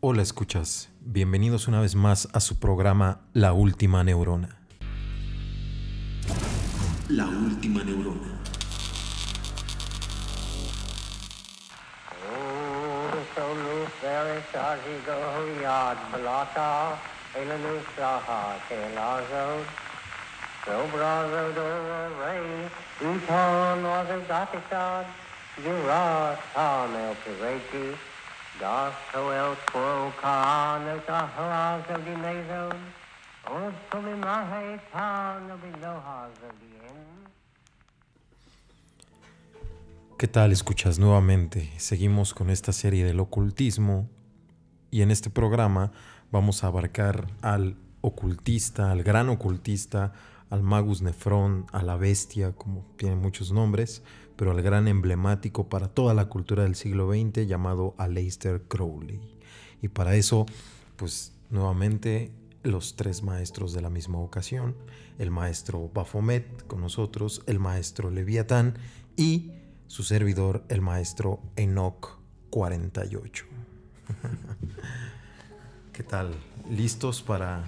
Hola escuchas, bienvenidos una vez más a su programa La Última Neurona. La Última Neurona. ¿Qué tal? Escuchas nuevamente. Seguimos con esta serie del ocultismo y en este programa vamos a abarcar al ocultista, al gran ocultista, al magus nefrón, a la bestia, como tiene muchos nombres, pero al gran emblemático para toda la cultura del siglo XX llamado Aleister Crowley. Y para eso, pues nuevamente los tres maestros de la misma ocasión, el maestro Baphomet con nosotros, el maestro Leviatán y su servidor, el maestro Enoch 48. ¿Qué tal? ¿Listos para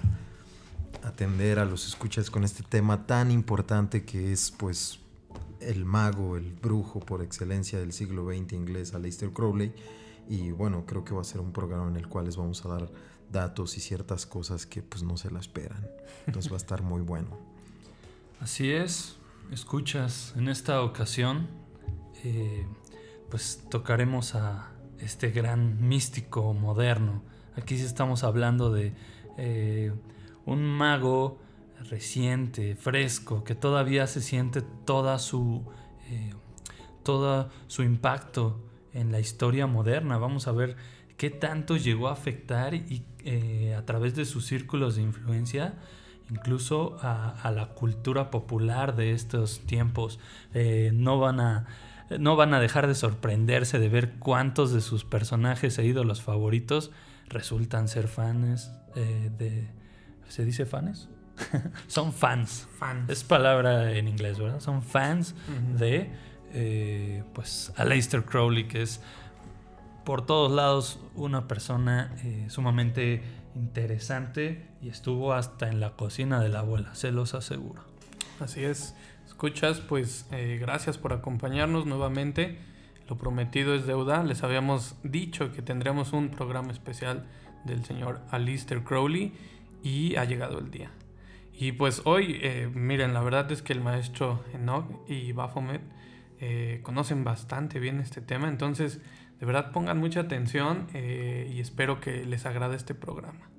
atender a los escuchas con este tema tan importante que es pues el mago, el brujo por excelencia del siglo XX inglés, Aleister Crowley? Y bueno, creo que va a ser un programa en el cual les vamos a dar datos y ciertas cosas que pues no se la esperan. Entonces va a estar muy bueno. Así es, escuchas, en esta ocasión eh, pues tocaremos a este gran místico moderno. Aquí sí estamos hablando de eh, un mago reciente, fresco, que todavía se siente toda su, eh, todo su impacto en la historia moderna. Vamos a ver qué tanto llegó a afectar y a través de sus círculos de influencia incluso a, la cultura popular de estos tiempos. no van a no van a dejar de sorprenderse de ver cuántos de sus personajes e ídolos favoritos resultan ser fans eh, de... ¿Se dice fans? Son fans. Fans. Es palabra en inglés, ¿verdad? Son fans de eh, pues Aleister Crowley, que es por todos lados una persona eh, sumamente interesante y estuvo hasta en la cocina de la abuela, se los aseguro. Así es escuchas, pues eh, gracias por acompañarnos nuevamente. Lo prometido es deuda. Les habíamos dicho que tendremos un programa especial del señor Alistair Crowley y ha llegado el día. Y pues hoy, eh, miren, la verdad es que el maestro Enoch y Baphomet eh, conocen bastante bien este tema, entonces de verdad pongan mucha atención y espero que les agrade este programa.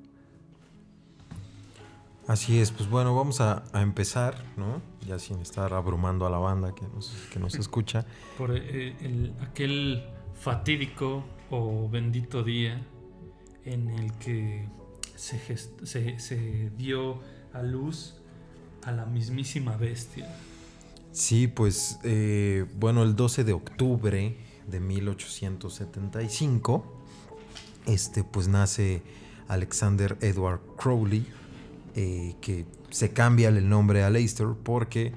Así es, pues bueno, vamos a, empezar, ¿no? Ya sin estar abrumando a la banda que nos, que nos escucha. Por eh, el, aquel fatídico o bendito día en el que se, se, dio a luz a la mismísima bestia. Sí, pues eh, bueno, el 12 de octubre de 1875, este, pues nace Alexander Edward Crowley eh, que se cambia el nombre a Leicester porque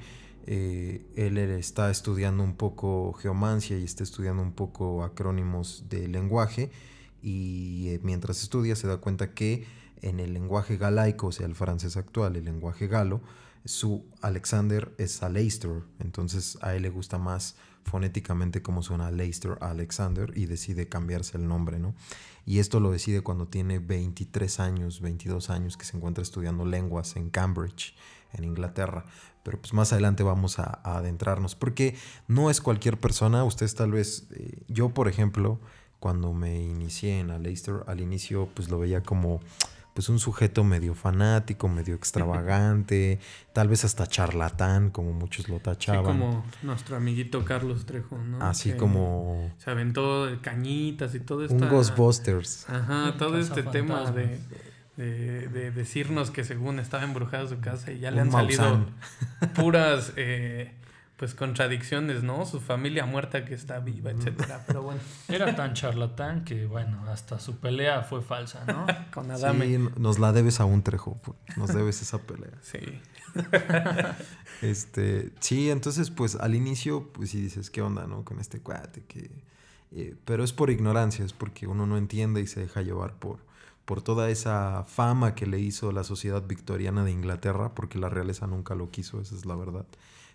eh, él está estudiando un poco geomancia y está estudiando un poco acrónimos de lenguaje y mientras estudia se da cuenta que en el lenguaje galaico, o sea, el francés actual, el lenguaje galo, su Alexander es Aleister, entonces a él le gusta más fonéticamente como suena Leicester Alexander y decide cambiarse el nombre, ¿no? Y esto lo decide cuando tiene 23 años, 22 años, que se encuentra estudiando lenguas en Cambridge, en Inglaterra. Pero pues más adelante vamos a, adentrarnos, porque no es cualquier persona, ustedes tal vez, eh, yo por ejemplo, cuando me inicié en Leicester, al inicio pues lo veía como pues un sujeto medio fanático, medio extravagante, tal vez hasta charlatán, como muchos lo tachaban. Sí, como nuestro amiguito Carlos Trejo, ¿no? Así como... Se aventó cañitas y todo esto. Un Ghostbusters. Ajá, todo este tema de, de, decirnos que según estaba embrujada su casa y ya le han salido puras... Eh, pues contradicciones, ¿no? Su familia muerta que está viva, etcétera. Pero bueno. Era tan charlatán que, bueno, hasta su pelea fue falsa, ¿no? Con Adame. Sí, nos la debes a un trejo, nos debes esa pelea. Sí. este, sí, entonces, pues al inicio, pues sí dices, ¿qué onda, no? Con este cuate que. Eh, pero es por ignorancia, es porque uno no entiende y se deja llevar por, por toda esa fama que le hizo la sociedad victoriana de Inglaterra, porque la realeza nunca lo quiso, esa es la verdad.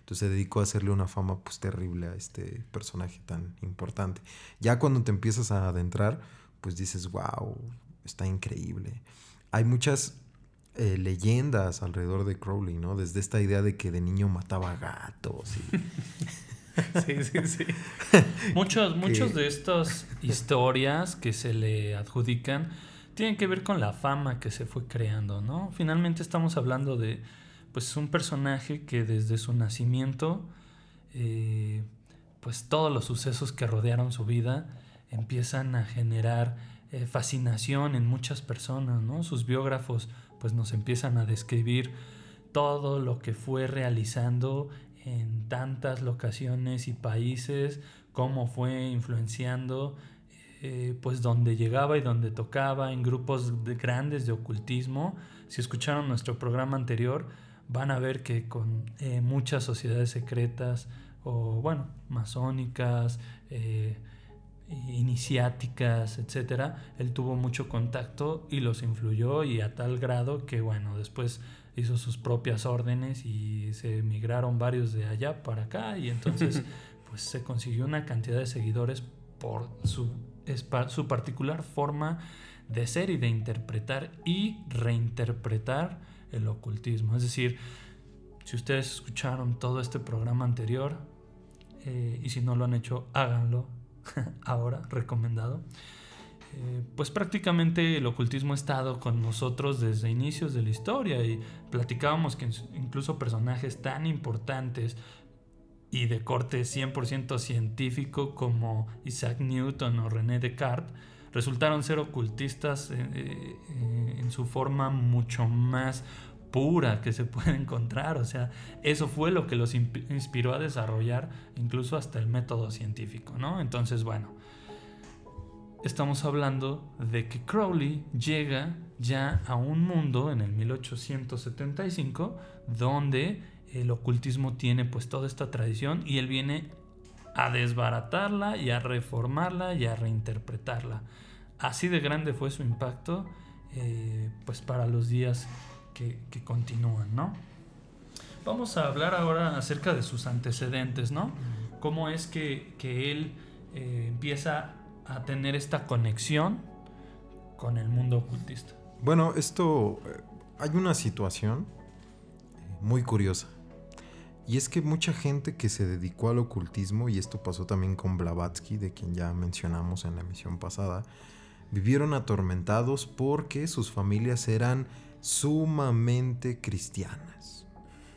Entonces se dedicó a hacerle una fama pues terrible a este personaje tan importante. Ya cuando te empiezas a adentrar, pues dices, wow, está increíble. Hay muchas eh, leyendas alrededor de Crowley, ¿no? Desde esta idea de que de niño mataba gatos. sí, sí, sí. muchos, muchos de estas historias que se le adjudican tienen que ver con la fama que se fue creando, ¿no? Finalmente estamos hablando de pues un personaje que desde su nacimiento, eh, pues todos los sucesos que rodearon su vida empiezan a generar eh, fascinación en muchas personas, ¿no? Sus biógrafos pues nos empiezan a describir todo lo que fue realizando en tantas locaciones y países, cómo fue influenciando eh, pues donde llegaba y donde tocaba en grupos de grandes de ocultismo. Si escucharon nuestro programa anterior, van a ver que con eh, muchas sociedades secretas o bueno, masónicas, eh, iniciáticas, etcétera, él tuvo mucho contacto y los influyó y a tal grado que bueno, después hizo sus propias órdenes y se emigraron varios de allá para acá y entonces pues se consiguió una cantidad de seguidores por su, su particular forma de ser y de interpretar y reinterpretar el ocultismo. Es decir, si ustedes escucharon todo este programa anterior eh, y si no lo han hecho, háganlo ahora, recomendado. Eh, pues prácticamente el ocultismo ha estado con nosotros desde inicios de la historia y platicábamos que incluso personajes tan importantes y de corte 100% científico como Isaac Newton o René Descartes resultaron ser ocultistas eh, en su forma mucho más pura que se puede encontrar. O sea, eso fue lo que los inspiró a desarrollar incluso hasta el método científico, ¿no? Entonces, bueno, estamos hablando de que Crowley llega ya a un mundo en el 1875 donde el ocultismo tiene pues toda esta tradición y él viene a desbaratarla y a reformarla y a reinterpretarla. Así de grande fue su impacto eh, pues para los días que, continúan, ¿no? Vamos a hablar ahora acerca de sus antecedentes, ¿no? Cómo es que, él eh, empieza a tener esta conexión con el mundo ocultista. Bueno, esto, eh, hay una situación muy curiosa. Y es que mucha gente que se dedicó al ocultismo, y esto pasó también con Blavatsky, de quien ya mencionamos en la emisión pasada, vivieron atormentados porque sus familias eran sumamente cristianas.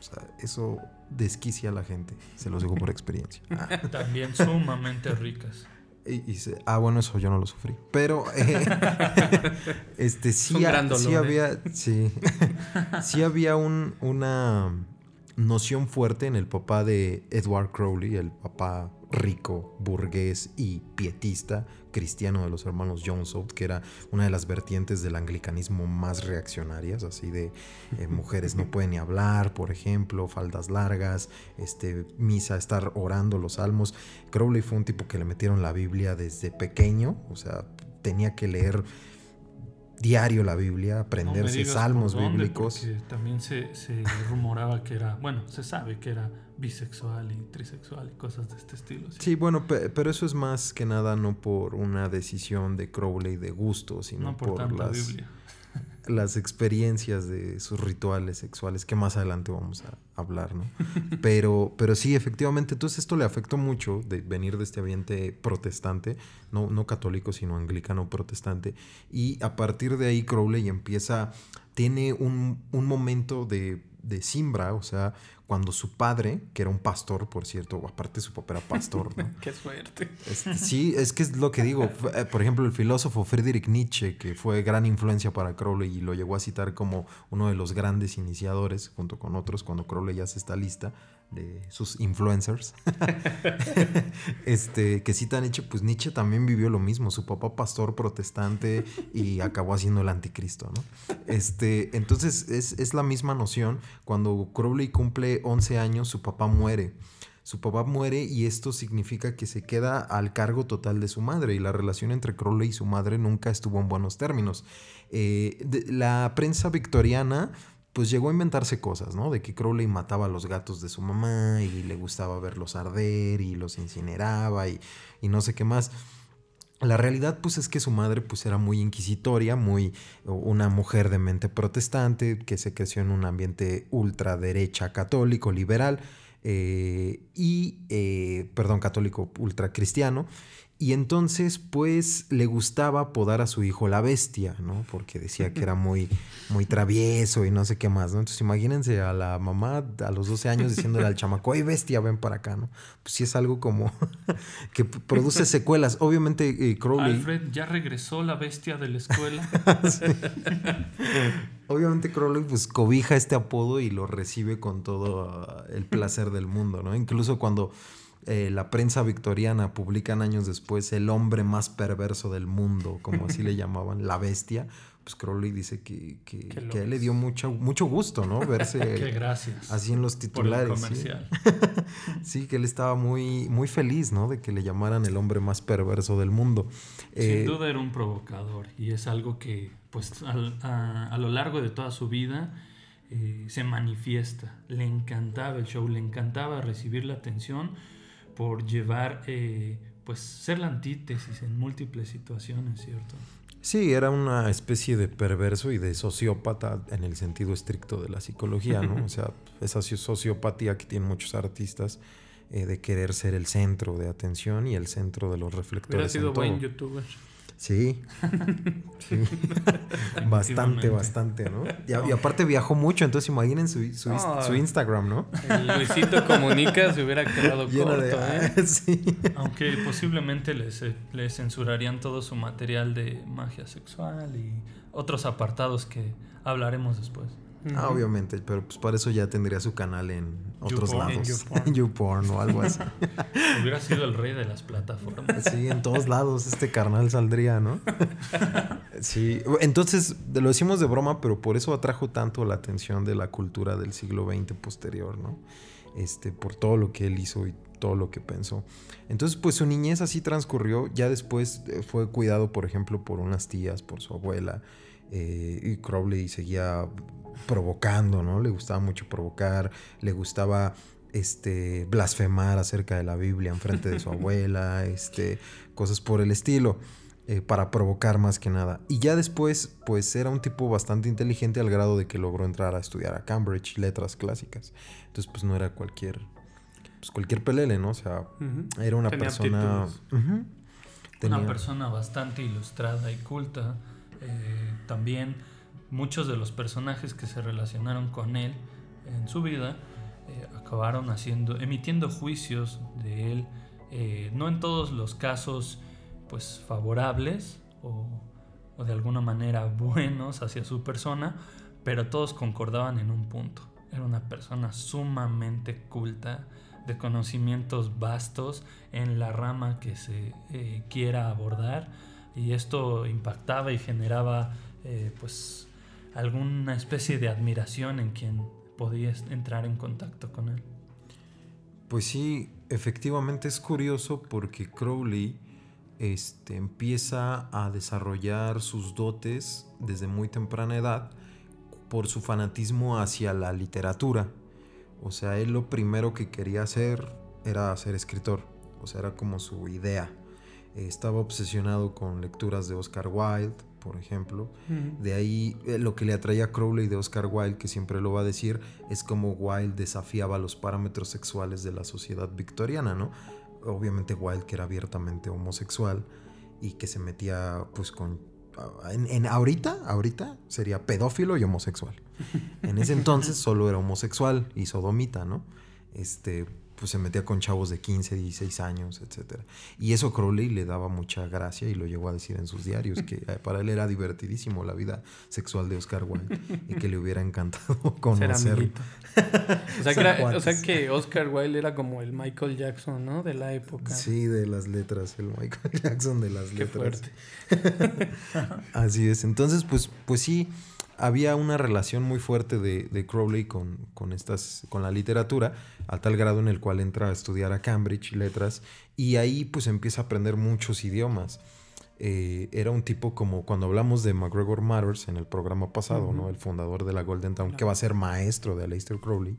O sea, eso desquicia a la gente, se los digo por experiencia. También sumamente ricas. Y, ah, bueno, eso yo no lo sufrí. Pero eh, este sí, sí había, sí, sí había un, una noción fuerte en el papá de Edward Crowley, el papá rico, burgués y pietista cristiano de los hermanos Johnson, que era una de las vertientes del anglicanismo más reaccionarias, así de eh, mujeres no pueden ni hablar, por ejemplo, faldas largas, este, misa, estar orando los salmos. Crowley fue un tipo que le metieron la Biblia desde pequeño, o sea, tenía que leer diario la Biblia, aprenderse salmos bíblicos. También se, rumoraba que era, bueno, se sabe que era bisexual y trisexual y cosas de este estilo. Sí, bueno, pero eso es más que nada no por una decisión de Crowley de gusto, sino por, las... Biblia las experiencias de sus rituales sexuales, que más adelante vamos a hablar, ¿no? Pero, pero sí, efectivamente, entonces esto le afectó mucho de venir de este ambiente protestante, no, no católico, sino anglicano protestante. Y a partir de ahí Crowley empieza, tiene un, un momento de, de simbra, o sea, cuando su padre, que era un pastor, por cierto, aparte su papá era pastor, ¿no? Qué suerte. Este, sí, es que es lo que digo. Eh, por ejemplo, el filósofo Friedrich Nietzsche, que fue gran influencia para Crowley y lo llegó a citar como uno de los grandes iniciadores, junto con otros, cuando Crowley ya hace esta lista de sus influencers, este, que cita a Nietzsche, pues Nietzsche también vivió lo mismo, su papá pastor protestante y acabó haciendo el anticristo, ¿no? Este, entonces es, es la misma noción, cuando Crowley cumple 11 años, su papá muere. Su papá muere y esto significa que se queda al cargo total de su madre y la relación entre Crowley y su madre nunca estuvo en buenos términos. Eh, la prensa victoriana pues llegó a inventarse cosas, ¿no? De que Crowley mataba a los gatos de su mamá y le gustaba verlos arder y los incineraba y, y no sé qué más. La realidad pues es que su madre pues era muy inquisitoria, muy una mujer de mente protestante que se creció en un ambiente ultraderecha católico, liberal eh, y, eh, perdón, católico ultracristiano. Y entonces, pues, le gustaba apodar a su hijo la bestia, ¿no? Porque decía que era muy, muy travieso y no sé qué más, ¿no? Entonces, imagínense a la mamá a los 12 años diciéndole al chamaco, ¡ay, bestia, ven para acá, ¿no? Pues sí es algo como que produce secuelas. Obviamente, eh, Crowley... Alfred ya regresó la bestia de la escuela. Obviamente Crowley pues cobija este apodo y lo recibe con todo uh, el placer del mundo, ¿no? Incluso cuando eh, la prensa victoriana publican años después el hombre más perverso del mundo, como así le llamaban, la bestia, pues Crowley dice que, que, Qué que a él le dio mucho, mucho gusto, ¿no? Verse gracias así en los por el titulares. ¿sí? que él estaba muy, muy feliz, ¿no? De que le llamaran el hombre más perverso del mundo. Eh, Sin duda era un provocador y es algo que pues al- a, a lo largo de toda su vida eh, se manifiesta. Le encantaba el show, le encantaba recibir la atención por llevar, eh, pues ser la antítesis en múltiples situaciones, ¿cierto? Sí, era una especie de perverso y de sociópata en el sentido estricto de la psicología, ¿no? O sea, esa soci- sociopatía que tienen muchos artistas eh, de querer ser el centro de atención y el centro de los Hubiera reflectores. sido en todo. buen youtuber. Sí, sí. bastante, bastante, ¿no? Y, aparte viajó mucho, entonces imaginen su, su, Instagram, ¿no? El Luisito Comunica se hubiera quedado Lleno corto, de... ¿eh? sí. Aunque posiblemente les, eh, les censurarían todo su material de magia sexual y otros apartados que hablaremos después. Ah, obviamente, pero pues para eso ya tendría su canal en otros lados. YouPorn. En YouPorn o algo así. Hubiera sido el rey de las plataformas. Sí, en todos lados este carnal saldría, ¿no? Sí, entonces lo decimos de broma, pero por eso atrajo tanto la atención de la cultura del siglo XX posterior, ¿no? Este, por todo lo que él hizo y todo lo que pensó. Entonces, pues su niñez así transcurrió. Ya después eh, fue cuidado, por ejemplo, por unas tías, por su abuela. Eh, y Crowley seguía provocando, ¿no? Le gustaba mucho provocar, le gustaba este, blasfemar acerca de la Biblia en frente de su abuela, este, cosas por el estilo, eh, para provocar más que nada. Y ya después, pues era un tipo bastante inteligente al grado de que logró entrar a estudiar a Cambridge, letras clásicas. Entonces, pues no era cualquier, pues cualquier pelele, ¿no? O sea, era una Tenía persona... Tenía- Una persona bastante ilustrada y culta. Eh, también muchos de los personajes que se relacionaron con él en su vida eh, acabaron haciendo, emitiendo juicios de él, eh, no en todos los casos pues favorables o, de alguna manera buenos hacia su persona, pero todos concordaban en un punto. Era una persona sumamente culta, de conocimientos vastos en la rama que se quiera abordar y esto impactaba y generaba eh, pues alguna especie de admiración en quien podía entrar en contacto con él. Pues sí, efectivamente es curioso porque Crowley este, empieza a desarrollar sus dotes desde muy temprana edad por su fanatismo hacia la literatura. O sea, él lo primero que quería hacer era ser escritor. O sea, era como su idea. Eh, Estaba obsesionado con lecturas de Oscar Wilde, por ejemplo. De ahí eh, lo que le atraía a Crowley de Oscar Wilde, que siempre lo va a decir, es como Wilde desafiaba los parámetros sexuales de la sociedad victoriana, ¿no? Obviamente Wilde que era abiertamente homosexual y que se metía pues con... En, en ahorita, ahorita sería pedófilo y homosexual. En ese entonces solo era homosexual y sodomita, ¿no? Este, pues se metía con chavos de 15, 16 años, etc. Y eso Crowley le daba mucha gracia y lo llegó a decir en sus diarios, que eh, para él era divertidísimo la vida sexual de Oscar Wilde y que le hubiera encantado Ser conocer. amiguito. O era- sea que Oscar Wilde era como el Michael Jackson, ¿no? De la época. Sí, de las letras, el Michael Jackson de las Qué letras. fuerte. Así es. Entonces, pues, pues sí, había una relación muy fuerte de, de Crowley con, con, estas, con la literatura, a tal grado en el cual entra a estudiar a Cambridge letras y ahí pues empieza a aprender muchos idiomas. Eh, era un tipo como cuando hablamos de McGregor Matters en el programa pasado, ¿no? El fundador de la Golden Town, que va a ser maestro de Aleister Crowley.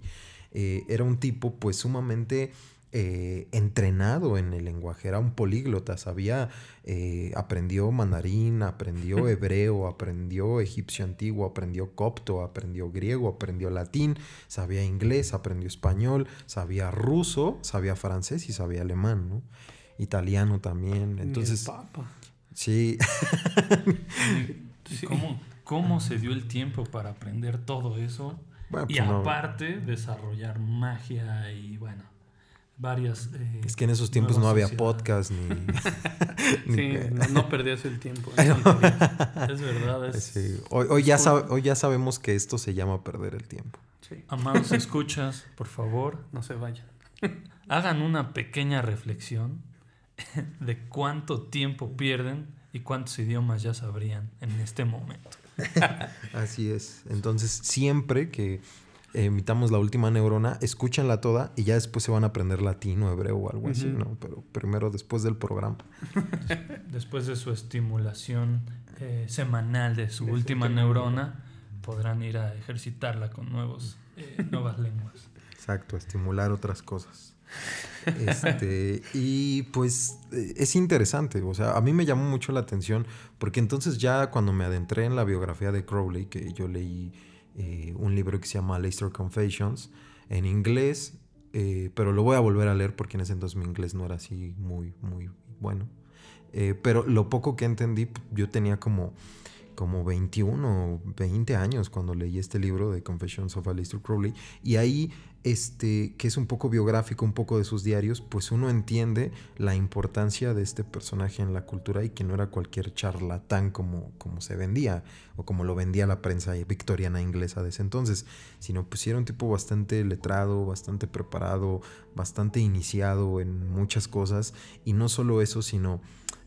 Eh, era un tipo pues sumamente eh, entrenado en el lenguaje, era un políglota, sabía, eh, aprendió mandarín, aprendió hebreo, aprendió egipcio antiguo, aprendió copto, aprendió griego, aprendió latín, sabía inglés, aprendió español, sabía ruso, sabía francés y sabía alemán, ¿no? Italiano también. Entonces, sí. ¿Cómo, ¿Cómo se dio el tiempo para aprender todo eso? y pues aparte desarrollar magia y bueno, varias... Eh, es que en esos tiempos no había podcast ni... sí, no, perdías el tiempo. es verdad. Es, hoy, ya hoy ya sabemos que esto se llama perder el tiempo. Amados escuchas, por favor, no se vayan. hagan una pequeña reflexión de cuánto tiempo pierden y cuántos idiomas ya sabrían en este momento. Así es. Entonces, siempre que emitamos la última neurona, escúchenla toda y ya después se van a aprender latín o hebreo o algo así, ¿no? Pero primero después del programa. Después de su estimulación eh, semanal de su última neurona, podrán ir a ejercitarla con nuevos, eh, nuevas lenguas. Exacto, estimular otras cosas. Este, y pues eh, es interesante, o sea, a mí me llamó mucho la atención porque entonces ya cuando me adentré en la biografía de Crowley, que yo leí eh, un libro que se llama Leicester Confessions en inglés, eh, pero lo voy a volver a leer porque en ese entonces mi inglés no era así muy, muy bueno. pero lo poco que entendí, yo tenía como como 21 o 20 años cuando leí este libro de Confessions of Aleister Crowley. Y ahí este que es un poco biográfico, un poco de sus diarios, pues uno entiende la importancia de este personaje en la cultura y que no era cualquier charlatán como, como se vendía o como lo vendía la prensa victoriana inglesa de ese entonces, sino pues era un tipo bastante letrado, bastante preparado, bastante iniciado en muchas cosas. Y no solo eso, sino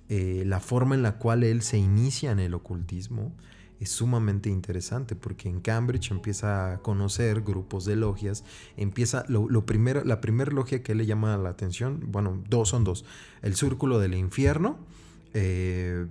eh, la forma en la cual él se inicia en el ocultismo es sumamente interesante porque en Cambridge empieza a conocer grupos de logias, empieza lo, primero, la primera logia que le llama la atención, bueno, dos son dos, el círculo del infierno eh,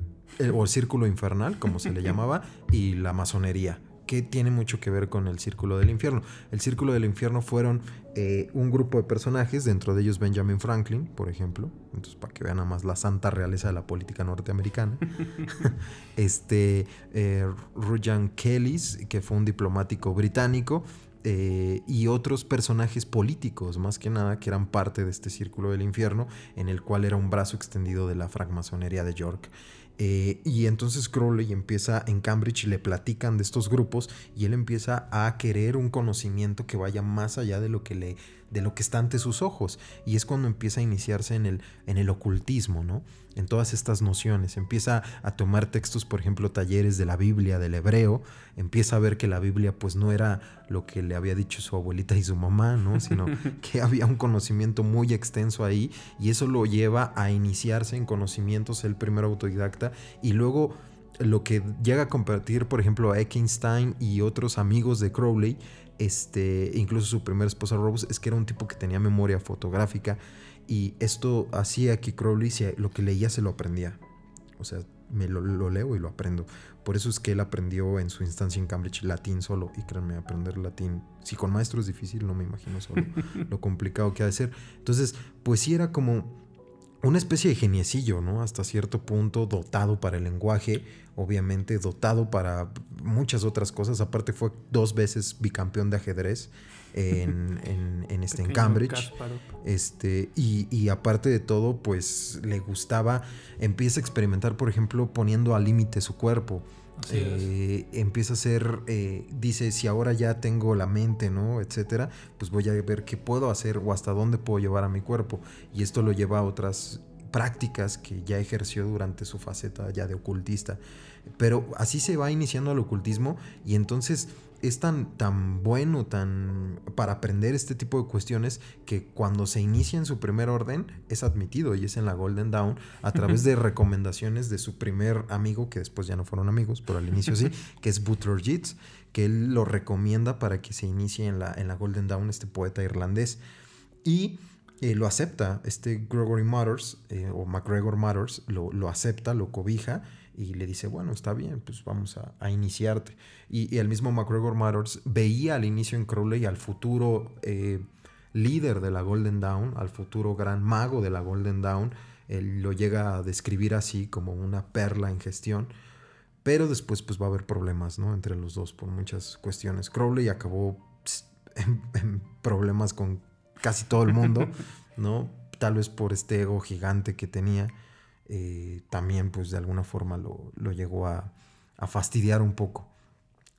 o el círculo infernal, como se le llamaba, y la masonería que tiene mucho que ver con el Círculo del Infierno. El Círculo del Infierno fueron eh, un grupo de personajes, dentro de ellos Benjamin Franklin, por ejemplo, entonces para que vean nada más la santa realeza de la política norteamericana. este, eh, Rujan Kellys, que fue un diplomático británico, eh, y otros personajes políticos, más que nada, que eran parte de este Círculo del Infierno, en el cual era un brazo extendido de la francmasonería de York. Eh, y entonces Crowley empieza en Cambridge y le platican de estos grupos y él empieza a querer un conocimiento que vaya más allá de lo que le de lo que está ante sus ojos y es cuando empieza a iniciarse en el en el ocultismo, ¿no? En todas estas nociones, empieza a tomar textos, por ejemplo, talleres de la Biblia del hebreo, empieza a ver que la Biblia pues no era lo que le había dicho su abuelita y su mamá, ¿no? Sino que había un conocimiento muy extenso ahí y eso lo lleva a iniciarse en conocimientos el primer autodidacta y luego lo que llega a compartir, por ejemplo, a Eckenstein y otros amigos de Crowley, este, incluso su primera esposa Rose, es que era un tipo que tenía memoria fotográfica y esto hacía que Crowley lo que leía se lo aprendía. O sea, me lo, leo y lo aprendo. Por eso es que él aprendió en su instancia en Cambridge latín solo. Y créanme, aprender latín, si con maestro es difícil, no me imagino solo lo complicado que ha de ser. Entonces, pues sí era como una especie de geniecillo, ¿no? Hasta cierto punto dotado para el lenguaje, obviamente dotado para muchas otras cosas. Aparte fue dos veces bicampeón de ajedrez en, en, este, en Cambridge. Este, y, y, aparte de todo, pues le gustaba, empieza a experimentar, por ejemplo, poniendo al límite su cuerpo. Eh, empieza a ser, eh, dice, si ahora ya tengo la mente, ¿no? Etcétera, pues voy a ver qué puedo hacer o hasta dónde puedo llevar a mi cuerpo. Y esto lo lleva a otras prácticas que ya ejerció durante su faceta ya de ocultista. Pero así se va iniciando el ocultismo y entonces es tan, tan bueno tan para aprender este tipo de cuestiones que cuando se inicia en su primer orden es admitido y es en la Golden Dawn a través de recomendaciones de su primer amigo, que después ya no fueron amigos, pero al inicio sí, que es Butler Yeats, que él lo recomienda para que se inicie en la, en la Golden Dawn este poeta irlandés. Y eh, lo acepta, este Gregory Matters, eh, o MacGregor Matters, lo, lo acepta, lo cobija y le dice, bueno, está bien, pues vamos a, iniciarte. Y, el mismo McGregor Matters veía al inicio en Crowley al futuro eh, líder de la Golden Dawn, al futuro gran mago de la Golden Dawn. Él lo llega a describir así como una perla en gestión. Pero después pues va a haber problemas, ¿no? Entre los dos por muchas cuestiones. Crowley acabó en problemas con casi todo el mundo, ¿no? Tal vez por este ego gigante que tenía. Eh, también pues de alguna forma lo, llegó a, fastidiar un poco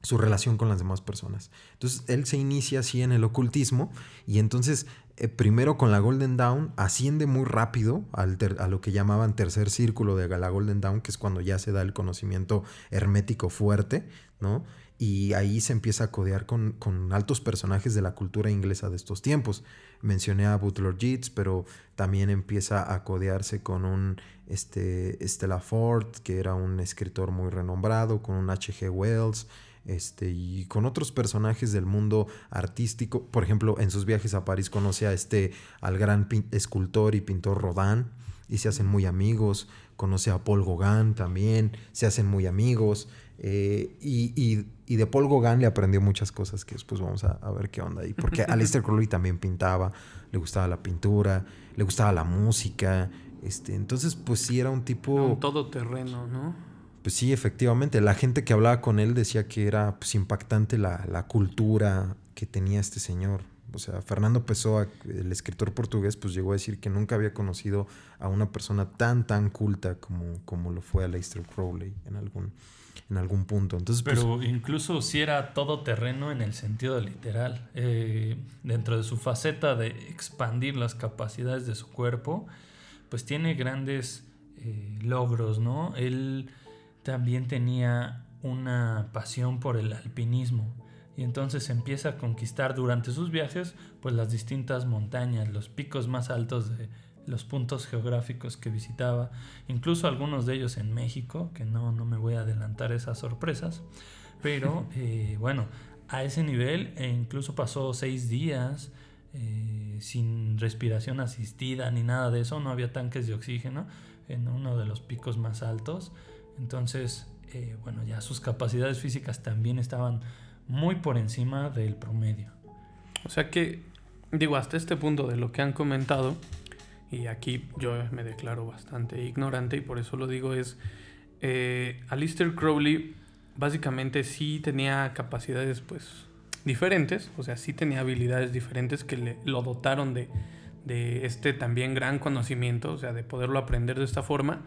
su relación con las demás personas. Entonces él se inicia así en el ocultismo y entonces eh, primero con la Golden Dawn asciende muy rápido al a lo que llamaban tercer círculo de la Golden Dawn, que es cuando ya se da el conocimiento hermético fuerte, ¿no? Y ahí se empieza a codear con, altos personajes de la cultura inglesa de estos tiempos. Mencioné a Butler Yeats, pero también empieza a codearse con un este, Stella Ford, que era un escritor muy renombrado, con un H.G. Wells, este, y con otros personajes del mundo artístico. Por ejemplo, en sus viajes a París conoce a este, al gran escultor y pintor Rodin, y se hacen muy amigos. Conoce a Paul Gauguin también, se hacen muy amigos. Eh, y, de Paul Gauguin le aprendió muchas cosas que después vamos a, ver qué onda ahí. Porque Aleister Crowley también pintaba, le gustaba la pintura, le gustaba la música. Este, entonces, pues sí, era un tipo... Un todoterreno, ¿no? Pues sí, efectivamente. La gente que hablaba con él decía que era pues, impactante la, la cultura que tenía este señor. O sea, Fernando Pessoa, el escritor portugués, pues llegó a decir que nunca había conocido a una persona tan, tan culta como, como lo fue Aleister Crowley en algún, en algún punto. Entonces, pues, Pero incluso si era todo terreno en el sentido literal. Eh, dentro de su faceta de expandir las capacidades de su cuerpo, pues tiene grandes eh, logros, ¿no? Él también tenía una pasión por el alpinismo y entonces empieza a conquistar durante sus viajes pues las distintas montañas, los picos más altos de los puntos geográficos que visitaba, incluso algunos de ellos en México, que no, no me voy a adelantar esas sorpresas, pero eh, bueno, a ese nivel e incluso pasó seis días eh, sin respiración asistida ni nada de eso, no había tanques de oxígeno en uno de los picos más altos, entonces eh, bueno, ya sus capacidades físicas también estaban muy por encima del promedio. O sea que, digo, hasta este punto de lo que han comentado, y aquí yo me declaro bastante ignorante y por eso lo digo, es eh, Alistair Crowley básicamente sí tenía capacidades pues diferentes, o sea, sí tenía habilidades diferentes que le, lo dotaron de, de este también gran conocimiento, o sea, de poderlo aprender de esta forma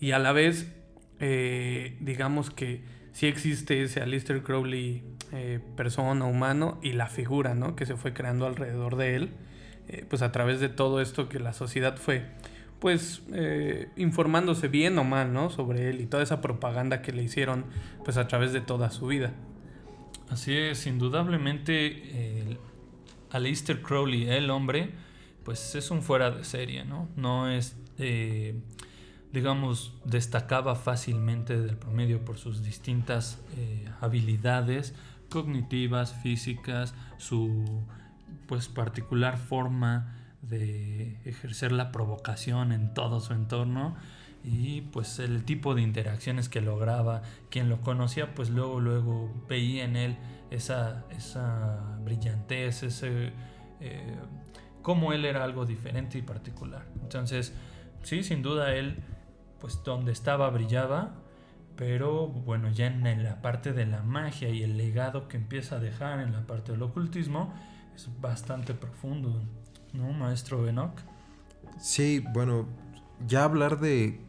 y a la vez, eh, digamos que sí existe ese Alistair Crowley eh, persona, humano y la figura, ¿no? Que se fue creando alrededor de él eh, pues a través de todo esto que la sociedad fue pues eh, informándose bien o mal, ¿no? Sobre él y toda esa propaganda que le hicieron pues a través de toda su vida. Así es, indudablemente Aleister Crowley, el hombre, pues es un fuera de serie, ¿no? No es, digamos, destacaba fácilmente del promedio por sus distintas habilidades cognitivas, físicas, su pues particular forma de ejercer la provocación en todo su entorno y pues el tipo de interacciones que lograba quien lo conocía pues luego luego veía en él esa, esa brillantez ese eh, cómo él era algo diferente y particular. Entonces sí sin duda él pues donde estaba brillaba pero bueno ya en la parte de la magia y el legado que empieza a dejar en la parte del ocultismo es bastante profundo, ¿no, maestro Enoch? Sí, bueno, ya hablar de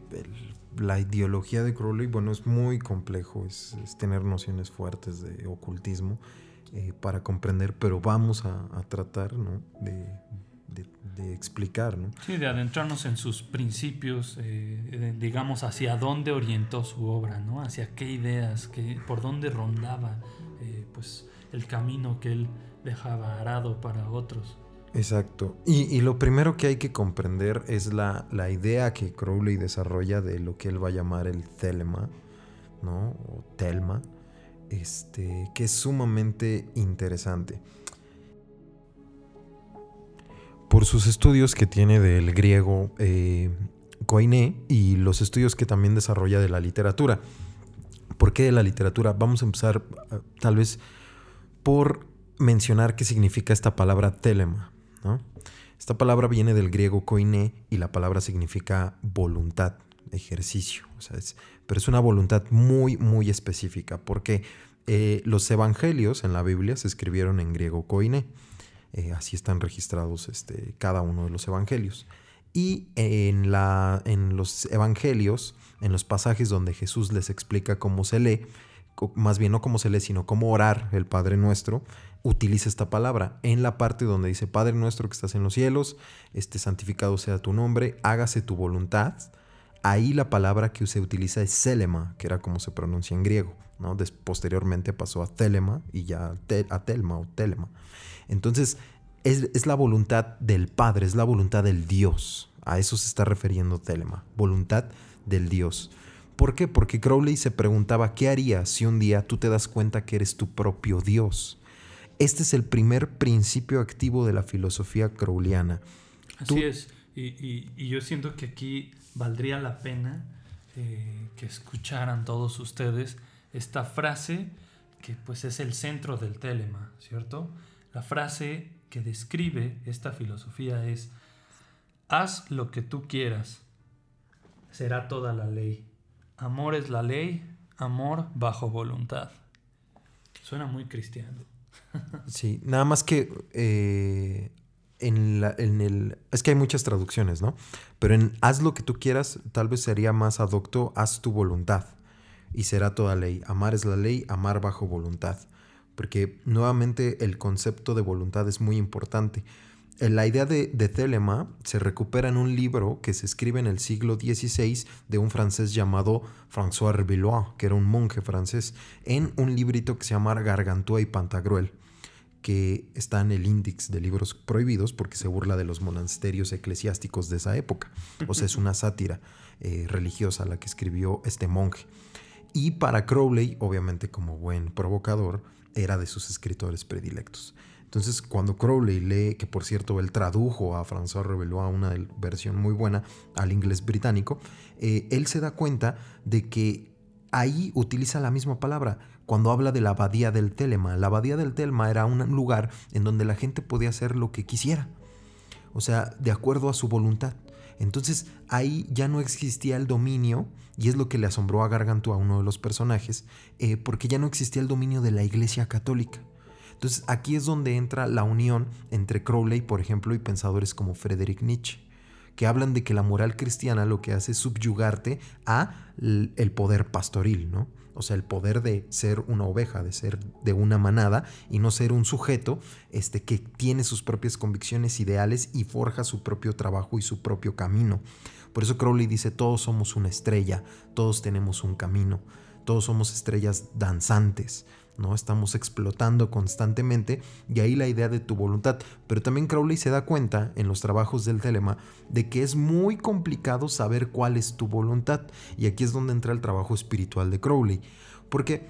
la ideología de Crowley, bueno, es muy complejo, es, tener nociones fuertes de ocultismo eh, para comprender, pero vamos a, tratar ¿no? de, de explicar, ¿no? Sí, de adentrarnos en sus principios, eh, digamos, hacia dónde orientó su obra, ¿no? Hacia qué ideas, qué, por dónde rondaba, eh, pues, el camino que él dejaba arado para otros. Exacto. Y, lo primero que hay que comprender es la, la, idea que Crowley desarrolla de lo que él va a llamar el telema, ¿no? O telma, este, que es sumamente interesante. Por sus estudios que tiene del griego eh, y los estudios que también desarrolla de la literatura. ¿Por qué de la literatura? Vamos a empezar eh, tal vez por mencionar qué significa esta palabra telema. Esta palabra viene del griego koiné y la palabra significa voluntad, ejercicio. pero es una voluntad muy, muy específica porque eh, los evangelios en la Biblia se escribieron en griego koiné. Eh, así están registrados este, cada uno de los evangelios. Y en, la, en los evangelios, en los pasajes donde Jesús les explica cómo se lee, más bien no cómo se lee, sino cómo orar el Padre Nuestro, utiliza esta palabra en la parte donde dice, Padre nuestro que estás en los cielos, este santificado sea tu nombre, hágase tu voluntad. Ahí la palabra que se utiliza es selema, que era como se pronuncia en griego. ¿no? posteriormente pasó a telema y ya a telma o telema. Entonces, es, es, la voluntad del Padre, es la voluntad del Dios. A eso se está refiriendo telema, voluntad del Dios. ¿Por qué? Porque Crowley se preguntaba, ¿qué harías si un día tú te das cuenta que eres tu propio Dios? Este es el primer principio activo de la filosofía crowleyana. Así es, y, yo siento que aquí valdría la pena eh, que escucharan todos ustedes esta frase que pues es el centro del telema, ¿cierto? La frase que describe esta filosofía es, haz lo que tú quieras, será toda la ley. Amor es la ley, amor bajo voluntad. Suena muy cristiano. Sí, nada más que eh, en, el... Es que hay muchas traducciones, ¿no? Pero en haz lo que tú quieras, tal vez sería más adopto, haz tu voluntad. Y será toda ley. Amar es la ley, amar bajo voluntad. Porque nuevamente el concepto de voluntad es muy importante. La idea de, de Telema se recupera en un libro que se escribe en el siglo XVI de un francés llamado François Revillois, que era un monje francés, en un librito que se llama Gargantúa y Pantagruel que está en el índice de libros prohibidos porque se burla de los monasterios eclesiásticos de esa época. O sea, es una sátira eh, religiosa la que escribió este monje. Y para Crowley, obviamente como buen provocador, era de sus escritores predilectos. Entonces, cuando Crowley lee, que por cierto él tradujo a François Reveló una versión muy buena al inglés británico, eh, él se da cuenta de que ahí utiliza la misma palabra cuando habla de la abadía del Telema. La abadía del Telema era un lugar en donde la gente podía hacer lo que quisiera, o sea, de acuerdo a su voluntad. Entonces ahí ya no existía el dominio, y es lo que le asombró a Gargantua, a uno de los personajes, eh, porque ya no existía el dominio de la Iglesia Católica. Entonces aquí es donde entra la unión entre Crowley, por ejemplo, y pensadores como Friedrich Nietzsche que hablan de que la moral cristiana lo que hace es subyugarte a el poder pastoril, ¿no? O sea, el poder de ser una oveja, de ser de una manada y no ser un sujeto este, que tiene sus propias convicciones ideales y forja su propio trabajo y su propio camino. Por eso Crowley dice, todos somos una estrella, todos tenemos un camino, todos somos estrellas danzantes. ¿No? Estamos explotando constantemente y ahí la idea de tu voluntad. Pero también Crowley se da cuenta en los trabajos del telema de que es muy complicado saber cuál es tu voluntad. Y aquí es donde entra el trabajo espiritual de Crowley. Porque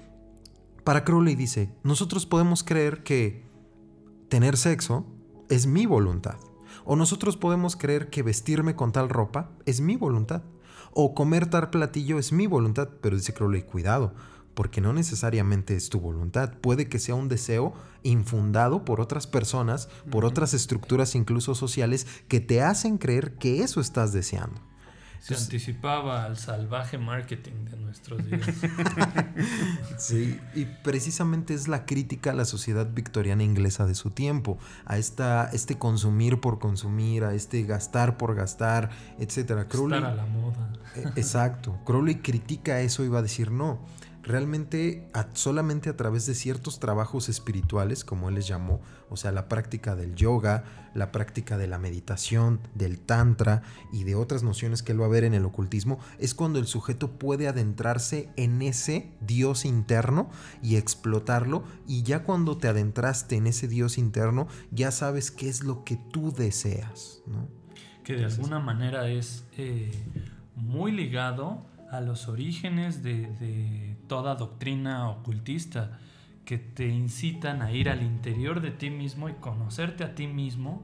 para Crowley dice, nosotros podemos creer que tener sexo es mi voluntad. O nosotros podemos creer que vestirme con tal ropa es mi voluntad. O comer tal platillo es mi voluntad. Pero dice Crowley, cuidado porque no necesariamente es tu voluntad, puede que sea un deseo infundado por otras personas, por otras estructuras incluso sociales que te hacen creer que eso estás deseando. Se anticipaba al salvaje marketing de nuestros días. sí, y precisamente es la crítica a la sociedad victoriana inglesa de su tiempo, a esta, este consumir por consumir, a este gastar por gastar, etc. Crowley, Estar a la moda. E, exacto. Crowley critica eso y va a decir, no, realmente solamente a través de ciertos trabajos espirituales, como él les llamó, o sea, la práctica del yoga, la práctica de la meditación, del tantra y de otras nociones que él va a ver en el ocultismo, es cuando el sujeto puede adentrarse en ese Dios interno y explotarlo, y ya cuando te adentraste en ese Dios interno, ya sabes qué es lo que tú deseas, ¿no? Que de alguna manera es eh, muy ligado a los orígenes de, toda doctrina ocultista que te incitan a ir al interior de ti mismo y conocerte a ti mismo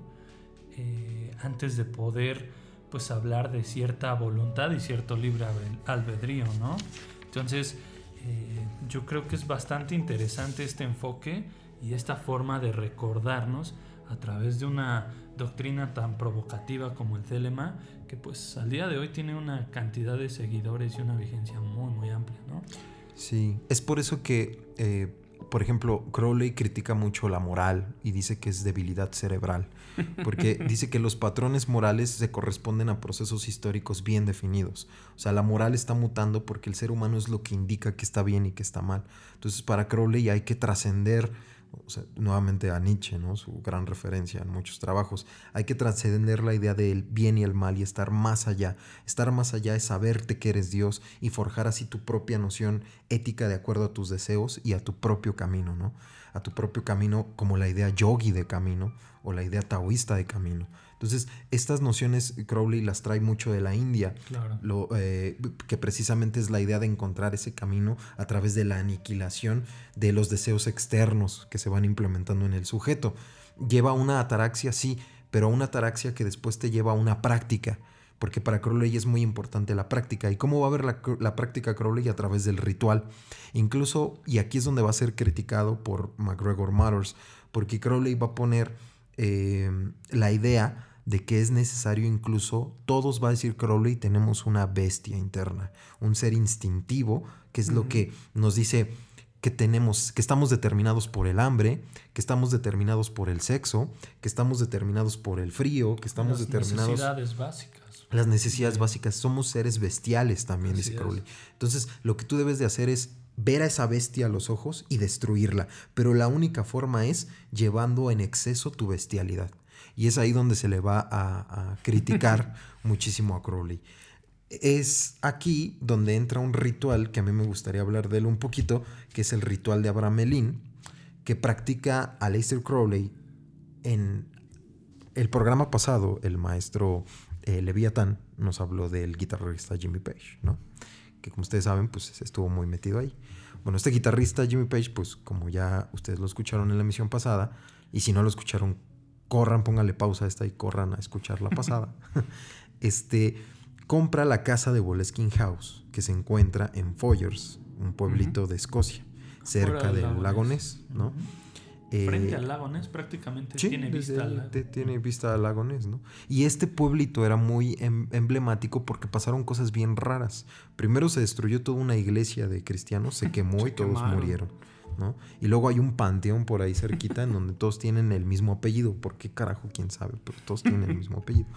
eh, antes de poder pues hablar de cierta voluntad y cierto libre albedrío, ¿no? Entonces, eh, yo creo que es bastante interesante este enfoque y esta forma de recordarnos a través de una doctrina tan provocativa como el Telema, que pues al día de hoy tiene una cantidad de seguidores y una vigencia muy muy amplia, ¿no? Sí, es por eso que, eh, por ejemplo, Crowley critica mucho la moral y dice que es debilidad cerebral, porque dice que los patrones morales se corresponden a procesos históricos bien definidos. O sea, la moral está mutando porque el ser humano es lo que indica que está bien y que está mal. Entonces, para Crowley hay que trascender nuevamente a Nietzsche, ¿no? su gran referencia en muchos trabajos. Hay que trascender la idea del bien y el mal y estar más allá. Estar más allá es saberte que eres Dios y forjar así tu propia noción ética de acuerdo a tus deseos y a tu propio camino, ¿no? A tu propio camino como la idea yogi de camino o la idea taoísta de camino. Entonces, estas nociones Crowley las trae mucho de la India, lo, eh, que precisamente es la idea de encontrar ese camino a través de la aniquilación de los deseos externos que se van implementando en el sujeto. Lleva una ataraxia, sí, pero una ataraxia que después te lleva a una práctica porque para Crowley es muy importante la práctica. ¿Y cómo va a ver la, práctica Crowley? A través del ritual. Incluso, y aquí es donde va a ser criticado por McGregor Matters, porque Crowley va a poner eh, la idea de que es necesario incluso, todos va a decir Crowley, tenemos una bestia interna, un ser instintivo, que es lo que nos dice que tenemos, que estamos determinados por el hambre, que estamos determinados por el sexo, que estamos determinados por el frío, que estamos determinados... Las necesidades básicas. Las necesidades básicas. Somos seres bestiales también, dice Crowley. Entonces, lo que tú debes de hacer es ver a esa bestia a los ojos y destruirla. Pero la única forma es llevando en exceso tu bestialidad. Y es ahí donde se le va a, criticar muchísimo a Crowley. Es aquí donde entra un ritual que a mí me gustaría hablar de él un poquito, que es el ritual de Abraham Melin, que practica Aleister Crowley en el programa pasado, el maestro eh, Leviathan nos habló del guitarrista Jimmy Page, ¿no? Que como ustedes saben, pues estuvo muy metido ahí. Bueno, este guitarrista Jimmy Page, pues como ya ustedes lo escucharon en la emisión pasada, y si no lo escucharon, corran, póngale pausa a esta y corran a escuchar la pasada. este compra la casa de Boleskine House, que se encuentra en Foyers, un pueblito de Escocia, cerca del lago Ness, ¿no? Frente eh, al lago Ness prácticamente tiene vista al lago. Tiene vista al lago Ness, ¿no? Y este pueblito era muy em, emblemático porque pasaron cosas bien raras. Primero se destruyó toda una iglesia de cristianos, se quemó y todos murieron. Y luego hay un panteón por ahí cerquita en donde todos tienen el mismo apellido. ¿Por qué carajo? ¿Quién sabe? Pero todos tienen el mismo apellido.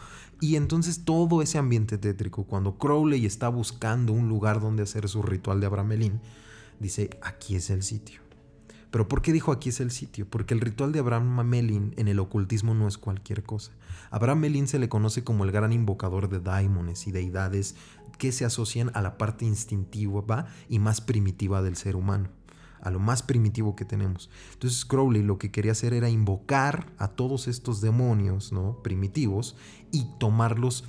Y entonces todo ese ambiente tétrico, cuando Crowley está buscando un lugar donde hacer su ritual de Abramelín, dice, aquí es el sitio. Pero ¿por qué dijo aquí es el sitio? Porque el ritual de Abraham Melin en el ocultismo no es cualquier cosa. Abraham Melin se le conoce como el gran invocador de daimones y deidades que se asocian a la parte instintiva y más primitiva del ser humano a lo más primitivo que tenemos. Entonces Crowley lo que quería hacer era invocar a todos estos demonios ¿no? primitivos y tomarlos,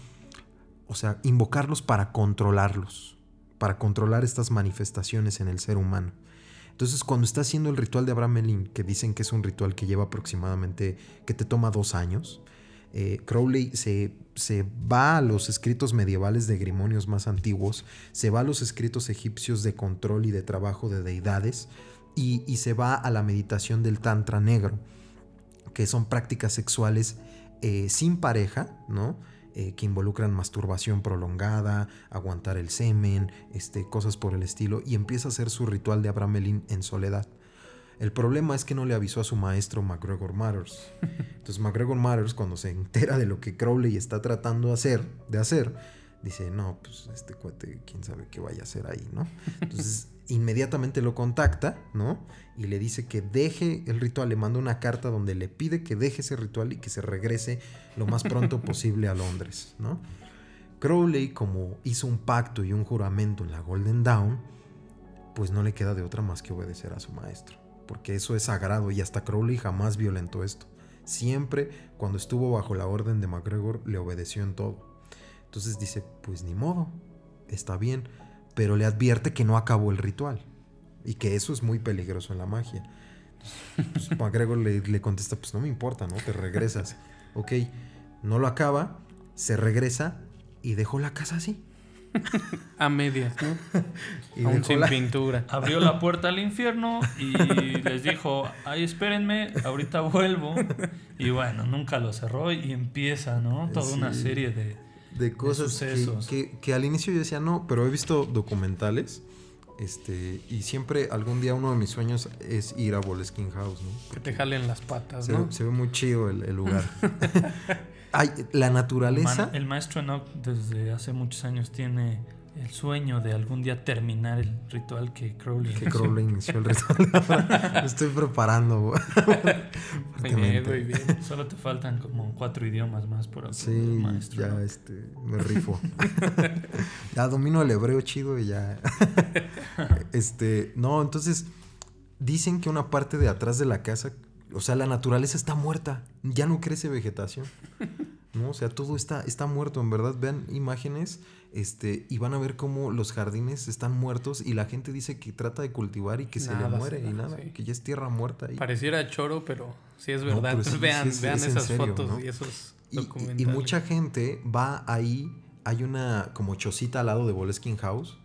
o sea, invocarlos para controlarlos, para controlar estas manifestaciones en el ser humano. Entonces, cuando está haciendo el ritual de Abraham Melin, que dicen que es un ritual que lleva aproximadamente, que te toma dos años, eh, Crowley se, se, va a los escritos medievales de grimonios más antiguos, se va a los escritos egipcios de control y de trabajo de deidades y, se va a la meditación del Tantra negro, que son prácticas sexuales eh, sin pareja, ¿no? Eh, que involucran masturbación prolongada, aguantar el semen, este, cosas por el estilo, y empieza a hacer su ritual de Abramelin en soledad. El problema es que no le avisó a su maestro McGregor Matters. Entonces McGregor Matters, cuando se entera de lo que Crowley está tratando de hacer, de hacer dice, no, pues este cuate, quién sabe qué vaya a hacer ahí, ¿no? Entonces inmediatamente lo contacta, ¿no? Y le dice que deje el ritual, le manda una carta donde le pide que deje ese ritual y que se regrese lo más pronto posible a Londres, ¿no? Crowley, como hizo un pacto y un juramento en la Golden Dawn, pues no le queda de otra más que obedecer a su maestro, porque eso es sagrado y hasta Crowley jamás violentó esto. Siempre cuando estuvo bajo la orden de MacGregor le obedeció en todo. Entonces dice, pues ni modo, está bien, pero le advierte que no acabó el ritual y que eso es muy peligroso en la magia. Entonces, pues, MacGregor le, le contesta, pues no me importa, ¿no? Te regresas. Ok, no lo acaba, se regresa y dejó la casa así. A medias, ¿no? Y Aún sin la- pintura. Abrió la puerta al infierno y les dijo, ay, espérenme, ahorita vuelvo. Y bueno, nunca lo cerró y empieza, ¿no? Toda una Sí. serie de... de cosas que, sucesos. que- que al inicio yo decía no, pero he visto documentales. Este, y siempre algún día uno de mis sueños es ir a Boleskine House, ¿no? Que te jalen las patas, Se, ¿no? ve, se ve muy chido el, el lugar. Ay, la Man- naturaleza. el maestro Enoch desde hace muchos años tiene el sueño de algún día terminar el ritual que Crowley Que inició. Crowley inició el ritual. Estoy preparando. güey. Muy bien, muy bien. Solo te faltan como cuatro idiomas más por aprender, Sí, maestro. ya este, me rifo. ya domino el hebreo chido y ya. este, no, entonces dicen que una parte de atrás de la casa, o sea, la naturaleza está muerta, ya no crece vegetación. ¿no? O sea, todo está, está muerto, en verdad. Vean imágenes este, y van a ver cómo los jardines están muertos y la gente dice que trata de cultivar y que se le muere y nada, sí. que ya es tierra muerta. ahí. Pareciera choro, pero sí es verdad. sí, vean sí es- vean es esas serio, fotos ¿no? y esos Y- documentales. Y, y mucha gente va ahí, hay una como chocita al lado de Boleskine House,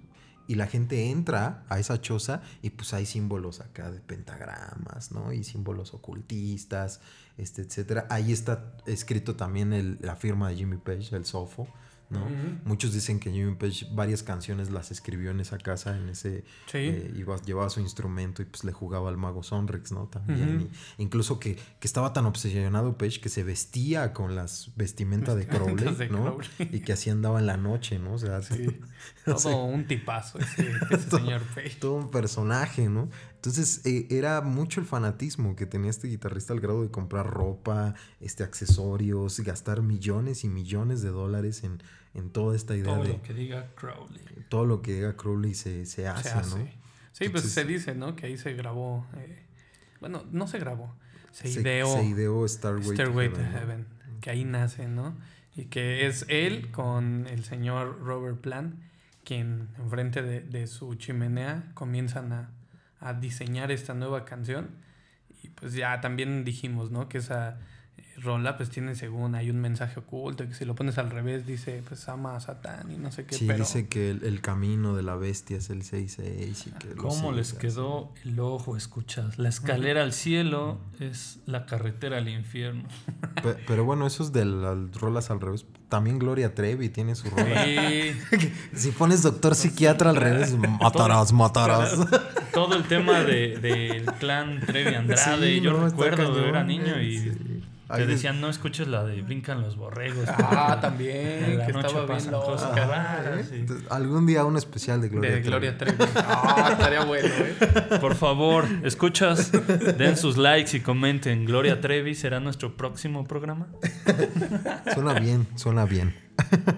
y la gente entra a esa choza y pues hay símbolos acá de pentagramas, ¿no? Y símbolos ocultistas, este, etcétera. Ahí está escrito también la firma de Jimmy Page, el Sofo, ¿no? Muchos dicen que Jimmy Page varias canciones las escribió en esa casa, en ese Sí. eh, iba, llevaba su instrumento y pues le jugaba al mago Sonrix, ¿no? También. Y incluso que, que estaba tan obsesionado Page que se vestía con las vestimentas de Crowley, de ¿no? Crowley. Y que así andaba en la noche, ¿no? O sea, Sí. sea, Todo un tipazo ese, ese Todo- señor Page. todo un personaje, ¿no? Entonces eh, era mucho el fanatismo que tenía este guitarrista al grado de comprar ropa, este accesorios, gastar millones y millones de dólares en, en toda esta idea Todo de lo que diga Crowley. todo lo que diga Crowley se, se hace, se hace. ¿no? Sí, pues se dice, ¿no? Que ahí se grabó. eh, bueno, no se grabó. Se, ideó se ideó Starway, Stairway to to Heaven, ¿no? Heaven. Que ahí nace, ¿no? Y que es él con el señor Robert Plant quien enfrente de, de su chimenea comienzan a, a diseñar esta nueva canción. Y pues ya también dijimos, ¿no? Que esa rola pues tiene según hay un mensaje oculto que si lo pones al revés dice pues ama a Satán y no sé qué, Sí, pero dice que el, el camino de la bestia es el 6-6 y que lo ¿Cómo les quedó el ojo? Escuchas, la escalera al cielo es la carretera al infierno. Pe- Pero bueno, eso es de las rolas al revés. También Gloria Trevi tiene su rola. Sí, Si pones doctor psiquiatra al revés, matarás, matarás. Todo el tema de- del clan Trevi Andrade, Sí, yo no, recuerdo, cañón, era niño y sí. Te decían no escuches la de Brincan los borregos. ah, también, que estaba bien pasan loca. cosas Ajá, raras, ¿eh? sí. Entonces, algún día un especial de Gloria De Trevi. Gloria Trevi. Ah, estaría bueno, ¿eh? Por favor, escuchas, den sus likes y comenten. Gloria Trevi será nuestro próximo programa. Suena bien, suena bien.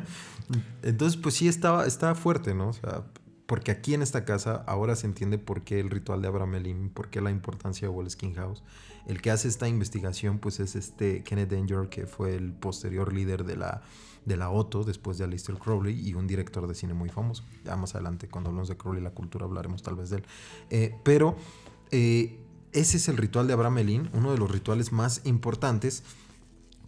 Entonces, pues sí, estaba, estaba fuerte, ¿no? O sea, porque aquí en esta casa ahora se entiende por qué el ritual de Abraham Elim, por qué la importancia de Walskin House. El que hace esta investigación, pues es este Kenneth Danger, que fue el posterior líder de la, de la Otto, después de Aleister Crowley, y un director de cine muy famoso. Ya más adelante, cuando hablemos de Crowley y la cultura, hablaremos tal vez de él. Eh, pero eh, ese es el ritual de Abraham Elin, uno de los rituales más importantes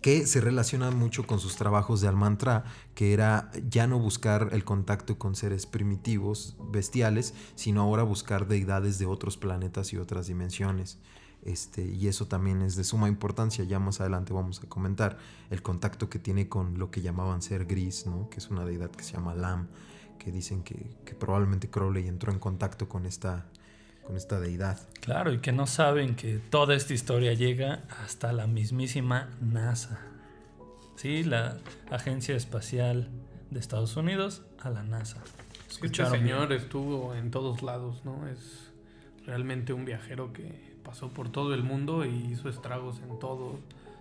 que se relacionan mucho con sus trabajos de Almantra, que era ya no buscar el contacto con seres primitivos, bestiales, sino ahora buscar deidades de otros planetas y otras dimensiones. Este, y eso también es de suma importancia, ya más adelante vamos a comentar el contacto que tiene con lo que llamaban ser gris, ¿no? que es una deidad que se llama Lam, que dicen que, que probablemente Crowley entró en contacto con esta, con esta deidad. Claro, y que no saben que toda esta historia llega hasta la mismísima NASA. Sí, la Agencia Espacial de Estados Unidos a la NASA. Este Escucharon señor estuvo en todos lados, ¿no? Es realmente un viajero que pasó por todo el mundo y hizo estragos en todos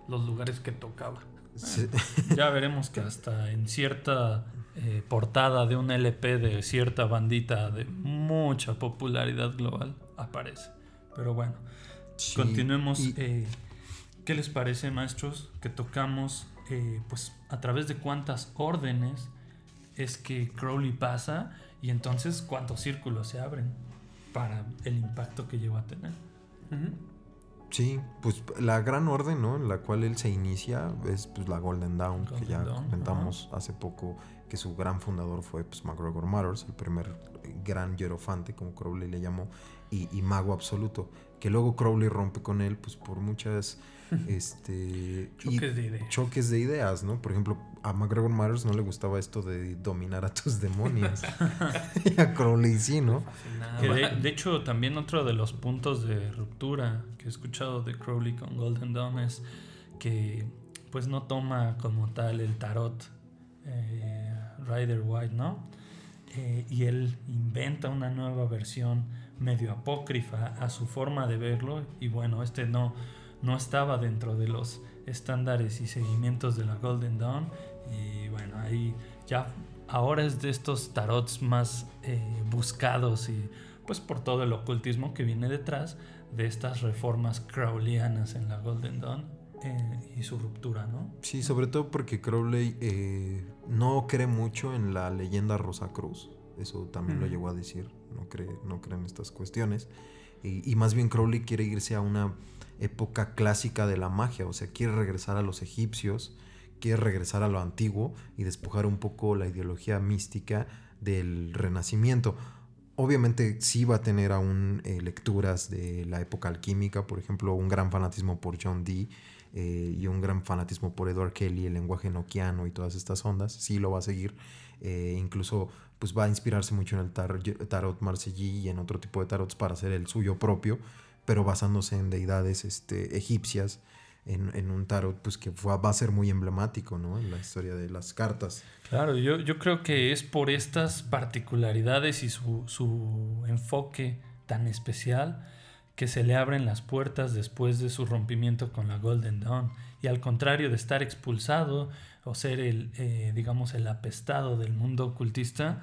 los lugares que tocaba. Sí. Ya veremos que hasta en cierta eh, portada de un LP de cierta bandita de mucha popularidad global aparece. Pero bueno, Sí, continuemos. y- eh, ¿Qué les parece, maestros? Que tocamos, eh, pues, a través de cuántas órdenes es que Crowley pasa y entonces cuántos círculos se abren para el impacto que lleva a tener. Sí, pues la gran orden, ¿no? En la cual él se inicia es pues la Golden Dawn, que ya Dawn, comentamos hace poco que su gran fundador fue pues MacGregor Matters, el primer eh, gran hierofante, como Crowley le llamó, y, y mago absoluto, que luego Crowley rompe con él pues por muchas este y- Choques de ideas. choques de ideas, ¿no? Por ejemplo, a MacGregor Matters no le gustaba esto de dominar a tus demonios. y a Crowley sí, ¿no? Fascinaba. Que de, de hecho, también otro de los puntos de ruptura que he escuchado de Crowley con Golden Dawn es que pues no toma como tal el tarot eh, Rider White, ¿no? Eh, y él inventa una nueva versión medio apócrifa a su forma de verlo y bueno, este no, no estaba dentro de los estándares y seguimientos de la Golden Dawn y bueno, ahí ya ahora es de estos tarots más eh, buscados y pues por todo el ocultismo que viene detrás de estas reformas crowleyanas en la Golden Dawn eh, y su ruptura, ¿no? Sí, sobre todo porque Crowley eh, no cree mucho en la leyenda Rosacruz. Eso también lo Ujú. llegó a decir. No cree, no cree en estas cuestiones. Y, y más bien Crowley quiere irse a una época clásica de la magia. O sea, quiere regresar a los egipcios, quiere regresar a lo antiguo y despojar un poco la ideología mística del renacimiento. Obviamente sí va a tener aún eh, lecturas de la época alquímica, por ejemplo, un gran fanatismo por John Dee eh, y un gran fanatismo por Edward Kelly, el lenguaje noquiano y todas estas ondas, sí lo va a seguir. Eh, incluso pues va a inspirarse mucho en el tar- tarot marsellí y en otro tipo de tarots para hacer el suyo propio, pero basándose en deidades este, egipcias, en, un tarot pues que va a ser muy emblemático ¿no? en la historia de las cartas. Claro, yo, yo creo que es por estas particularidades y su, su enfoque tan especial que se le abren las puertas después de su rompimiento con la Golden Dawn. Y al contrario de estar expulsado o ser el, eh, digamos, el apestado del mundo ocultista,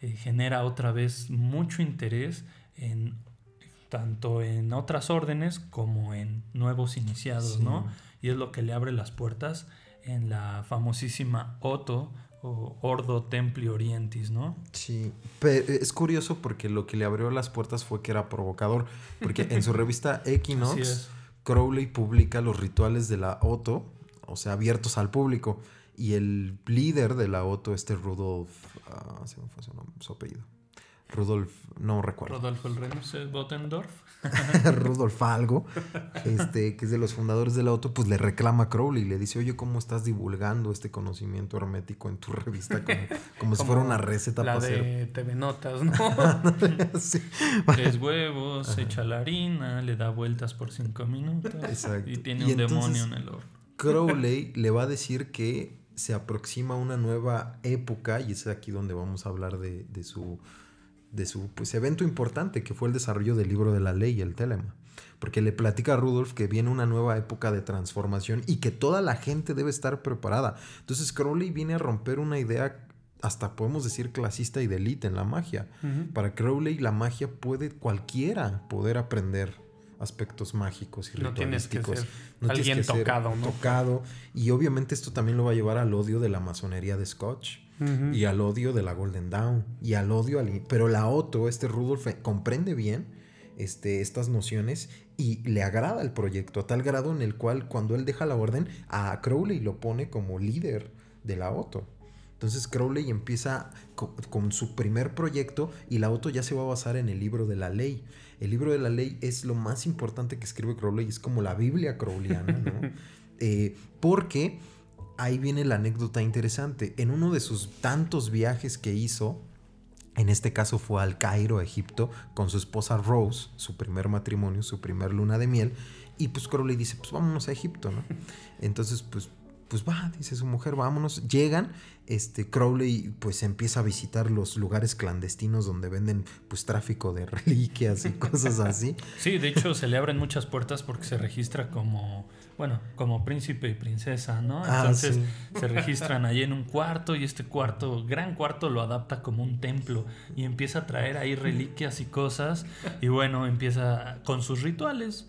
eh, genera otra vez mucho interés en tanto en otras órdenes como en nuevos iniciados, Sí. ¿no? Y es lo que le abre las puertas en la famosísima Otto o Ordo Templi Orientis, ¿no? Sí, pe- es curioso porque lo que le abrió las puertas fue que era provocador, porque en su revista Equinox. Crowley publica los rituales de la Otto, o sea, abiertos al público, y el líder de la Otto, este Rudolf, ah, se me fue su, nombre, su apellido, Rudolf, no recuerdo, Rodolfo el. No sé, Bottendorf. Rudolf algo, este, que es de los fundadores de la Otto, pues le reclama a Crowley y le dice, oye, ¿cómo estás divulgando este conocimiento hermético en tu revista? Como, como si fuera una receta La para hacer... de TV Notas, ¿no? Sí. Tres huevos, echa la harina, le da vueltas por cinco minutos. Exacto. Y tiene Y un demonio en el horno. Crowley le va a decir que se aproxima una nueva época y es aquí donde vamos a hablar de, de su, de su pues, evento importante que fue el desarrollo del libro de la ley, el telema. Porque le platica a Rudolf que viene una nueva época de transformación y que toda la gente debe estar preparada. Entonces Crowley viene a romper una idea, hasta podemos decir clasista y de élite en la magia. Para Crowley la magia puede cualquiera poder aprender aspectos mágicos y No tienes que ritualísticos. ser No tienes alguien ser tocado, ¿no? tocado. Y obviamente esto también lo va a llevar al odio de la masonería de Scotch. Y al odio de la Golden Dawn. Y al odio al... Pero la Otto, este Rudolf, eh, comprende bien este, estas nociones y le agrada el proyecto a tal grado en el cual cuando él deja la orden, a Crowley lo pone como líder de la Otto. Entonces Crowley empieza co- con, su primer proyecto y la Otto ya se va a basar en el libro de la ley. El libro de la ley es lo más importante que escribe Crowley, es como la Biblia crowleyana, ¿no? Eh, porque ahí viene la anécdota interesante. En uno de sus tantos viajes que hizo, en este caso fue al Cairo, Egipto, con su esposa Rose, su primer matrimonio, su primer luna de miel. Y pues Crowley dice, pues vámonos a Egipto, ¿no? Entonces, pues pues va, dice su mujer, vámonos. Llegan, este Crowley pues empieza a visitar los lugares clandestinos donde venden pues tráfico de reliquias y cosas así. Sí, de hecho se le abren muchas puertas porque se registra como, bueno, como príncipe y princesa, ¿no? Ah, Entonces sí. se registran ahí en un cuarto y este cuarto, gran cuarto, lo adapta como un templo y empieza a traer ahí reliquias y cosas y bueno, empieza con sus rituales.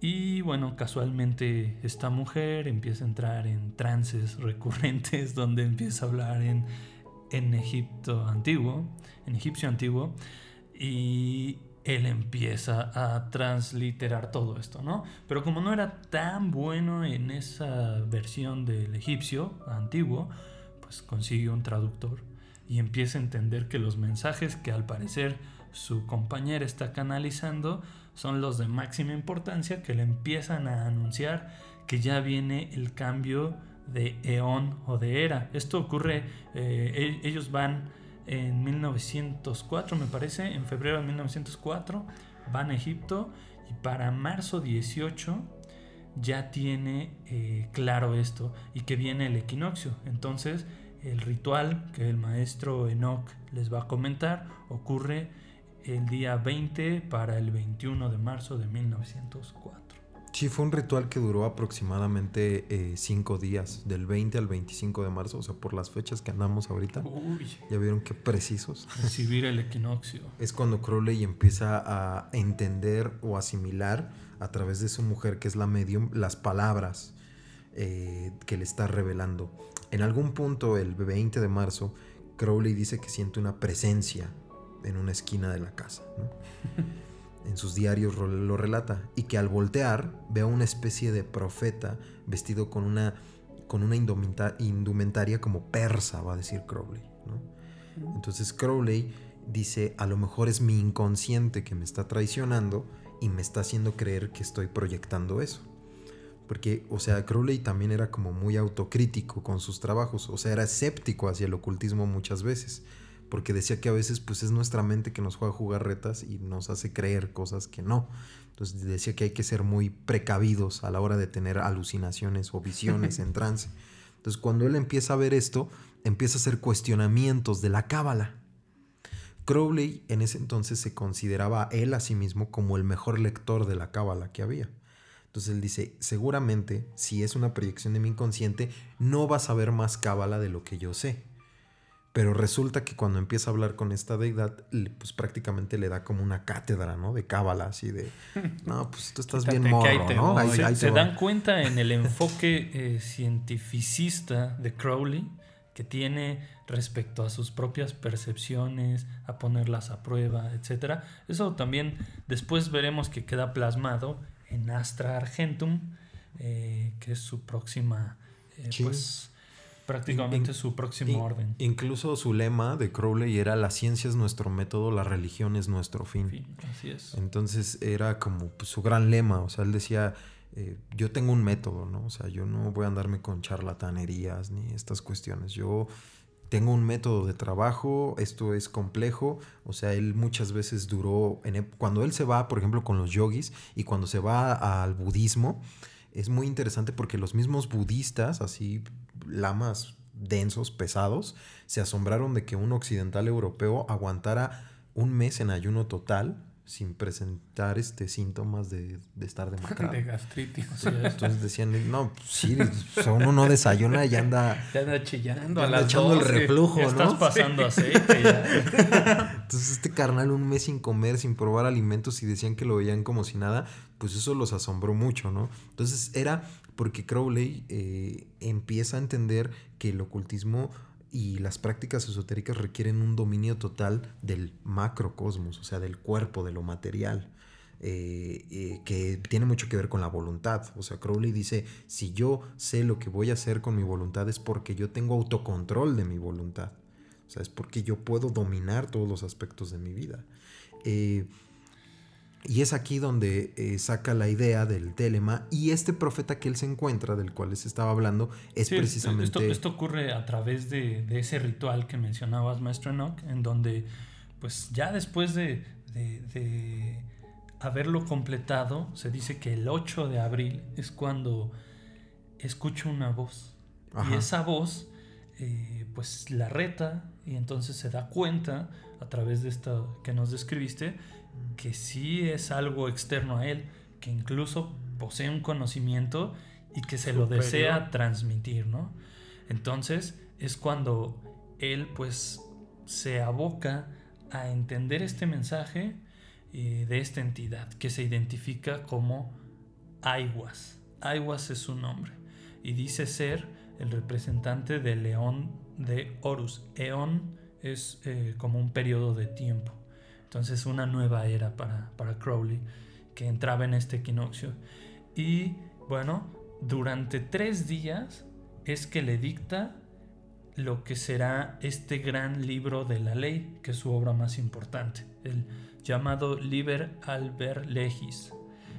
Y bueno, casualmente esta mujer empieza a entrar en trances recurrentes donde empieza a hablar en, en Egipto antiguo, en egipcio antiguo, y él empieza a transliterar todo esto, ¿no? Pero como no era tan bueno en esa versión del egipcio antiguo, pues consigue un traductor y empieza a entender que los mensajes que al parecer su compañera está canalizando son los de máxima importancia que le empiezan a anunciar que ya viene el cambio de eón o de era. Esto ocurre, eh, e- ellos van en 1904, me parece, en febrero de 1904, van a Egipto y para marzo 18 ya tiene eh, claro esto y que viene el equinoccio. Entonces, el ritual que el maestro Enoch les va a comentar ocurre el día 20 para el 21 de marzo de 1904. Sí, fue un ritual que duró aproximadamente eh, cinco días, del 20 al 25 de marzo, o sea, por las fechas que andamos ahorita. Uy, Ya vieron qué precisos. recibir el equinoccio. Es cuando Crowley empieza a entender o asimilar a través de su mujer, que es la medium, las palabras eh, que le está revelando. En algún punto, el 20 de marzo, Crowley dice que siente una presencia en una esquina de la casa. ¿no? en sus diarios lo relata. Y que al voltear ve a una especie de profeta vestido con una, con una indumenta- indumentaria como persa, va a decir Crowley. ¿no? Entonces Crowley dice, a lo mejor es mi inconsciente que me está traicionando y me está haciendo creer que estoy proyectando eso. Porque, o sea, Crowley también era como muy autocrítico con sus trabajos, o sea, era escéptico hacia el ocultismo muchas veces, porque decía que a veces pues es nuestra mente que nos juega jugarretas y nos hace creer cosas que no. Entonces decía que hay que ser muy precavidos a la hora de tener alucinaciones o visiones en trance. Entonces cuando él empieza a ver esto, empieza a hacer cuestionamientos de la cábala. Crowley en ese entonces se consideraba a él a sí mismo como el mejor lector de la cábala que había. Entonces él dice, seguramente si es una proyección de mi inconsciente, no vas a ver más cábala de lo que yo sé. Pero resulta que cuando empieza a hablar con esta deidad, pues prácticamente le da como una cátedra, ¿no? De cábala, así de, no, pues tú estás bien ahí morro, te ¿no? Ahí- Se, ahí se te va". dan cuenta en el enfoque eh, cientificista de Crowley que tiene respecto a sus propias percepciones, a ponerlas a prueba, etc. Eso también después veremos que queda plasmado en Astra Argentum, eh, que es su próxima, eh, pues prácticamente In- su próximo In- orden. Incluso su lema de Crowley era la ciencia es nuestro método, la religión es nuestro fin. Fin, así es. Entonces era como pues, su gran lema, o sea, él decía, eh, yo tengo un método, ¿no? O sea, yo no voy a andarme con charlatanerías ni estas cuestiones, yo tengo un método de trabajo, esto es complejo, o sea, él muchas veces duró, en cuando él se va, por ejemplo, con los yogis y cuando se va al budismo, es muy interesante porque los mismos budistas, así lamas densos, pesados, se asombraron de que un occidental europeo aguantara un mes en ayuno total sin presentar este síntomas de, de estar demacrado. de gastritis. Entonces decían, no, pues sí, o sea, uno no desayuna y anda... Ya anda chillando Ya a anda las echando el 12. reflujo, Ya estás ¿no? pasando aceite. ya. Entonces este carnal un mes sin comer, sin probar alimentos y decían que lo veían como si nada, pues eso los asombró mucho, ¿no? Entonces era porque Crowley eh, empieza a entender que el ocultismo y las prácticas esotéricas requieren un dominio total del macrocosmos, o sea, del cuerpo, de lo material. eh, eh, que tiene mucho que ver con la voluntad. O sea, Crowley dice, si yo sé lo que voy a hacer con mi voluntad es porque yo tengo autocontrol de mi voluntad. O sea, es porque yo puedo dominar todos los aspectos de mi vida. Y es aquí donde eh, saca la idea del telema y este profeta que él se encuentra, del cual les estaba hablando, es Sí, precisamente... Esto, esto ocurre a través de, de ese ritual que mencionabas, maestro Enoch, en donde, pues ya después de, de- de haberlo completado, se dice que el 8 de abril es cuando escucho una voz. Y esa voz, eh, pues la reta y entonces se da cuenta a través de esto que nos describiste que sí es algo externo a él, que incluso posee un conocimiento y que se lo desea transmitir, ¿no? Entonces es cuando él pues se aboca a entender este mensaje eh, de esta entidad que se identifica como Aiwas. Aiwas es su nombre y dice ser el representante del león de Horus. Eón es eh, como un periodo de tiempo. Entonces una nueva era para, para Crowley que entraba en este equinoccio. Y bueno, durante tres días es que le dicta lo que será este gran libro de la ley, que es su obra más importante, el llamado Liber Alber Legis.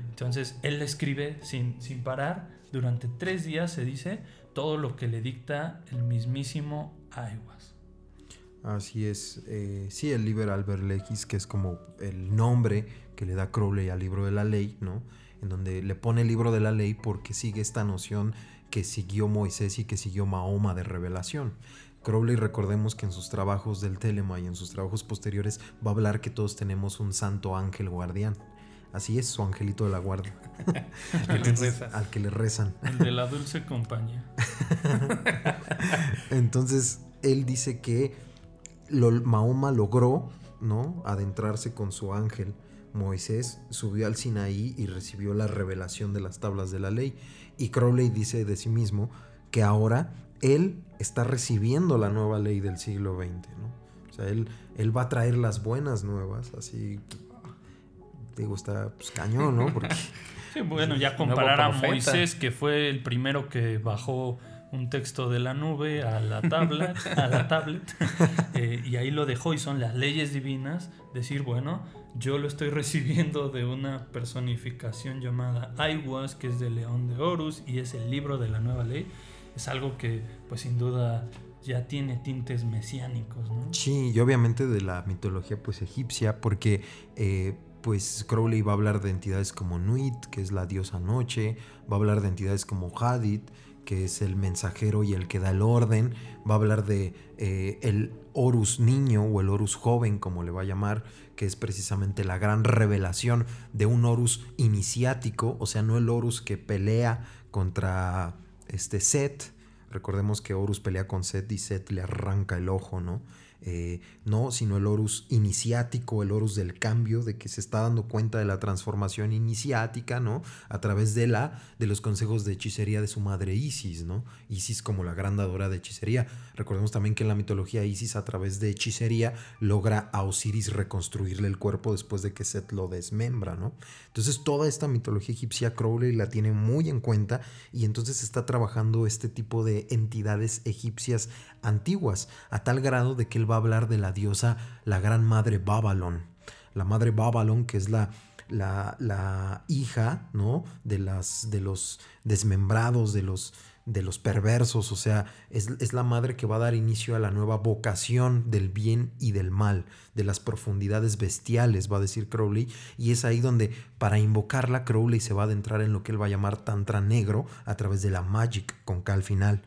Entonces él escribe sin, sin parar, durante tres días se dice todo lo que le dicta el mismísimo Aiwas. Así es, eh, sí, el Liber Alber Legis, que es como el nombre que le da Crowley al libro de la ley, ¿no? En donde le pone el libro de la ley porque sigue esta noción que siguió Moisés y que siguió Mahoma de revelación. Crowley recordemos que en sus trabajos del Telema y en sus trabajos posteriores va a hablar que todos tenemos un santo ángel guardián. Así es, su angelito de la guardia. al que le rezan. El de la dulce compañía. Entonces, él dice que Mahoma logró ¿no? adentrarse con su ángel. Moisés subió al Sinaí y recibió la revelación de las tablas de la ley. Y Crowley dice de sí mismo que ahora él está recibiendo la nueva ley del siglo XX, ¿no? O sea, él, él va a traer las buenas nuevas, así, digo, está pues, cañón, ¿no? Porque, sí, bueno, ya comparar a Moisés, que fue el primero que bajó un texto de la nube a la tablet, a la tablet eh, y ahí lo dejó y son las leyes divinas, decir, bueno, yo lo estoy recibiendo de una personificación llamada Aiwas, que es de León de Horus y es el libro de la nueva ley. Es algo que, pues sin duda, ya tiene tintes mesiánicos, ¿no? Sí, y obviamente de la mitología pues egipcia, porque eh, pues Crowley va a hablar de entidades como Nuit, que es la diosa noche, va a hablar de entidades como Hadith, que es el mensajero y el que da el orden, va a hablar de eh, el Horus niño o el Horus joven, como le va a llamar, que es precisamente la gran revelación de un Horus iniciático, o sea, no el Horus que pelea contra este Set. Recordemos que Horus pelea con Set y Set le arranca el ojo, ¿no? Eh, no, sino el Horus iniciático, el Horus del cambio, de que se está dando cuenta de la transformación iniciática, ¿no? A través de la, de los consejos de hechicería de su madre Isis, ¿no? Isis como la gran dadora de hechicería. Recordemos también que en la mitología Isis a través de hechicería logra a Osiris reconstruirle el cuerpo después de que Set lo desmembra, ¿no? Entonces toda esta mitología egipcia Crowley la tiene muy en cuenta y entonces está trabajando este tipo de entidades egipcias antiguas, a tal grado de que él va a hablar de la diosa, la gran madre Babylon. La madre Babylon, que es la, la, hija ¿no? de, las, de los desmembrados, de los, de los perversos, o sea, es, es, la madre que va a dar inicio a la nueva vocación del bien y del mal, de las profundidades bestiales, va a decir Crowley, y es ahí donde para invocarla Crowley se va a adentrar en lo que él va a llamar tantra negro a través de la magic con K al final.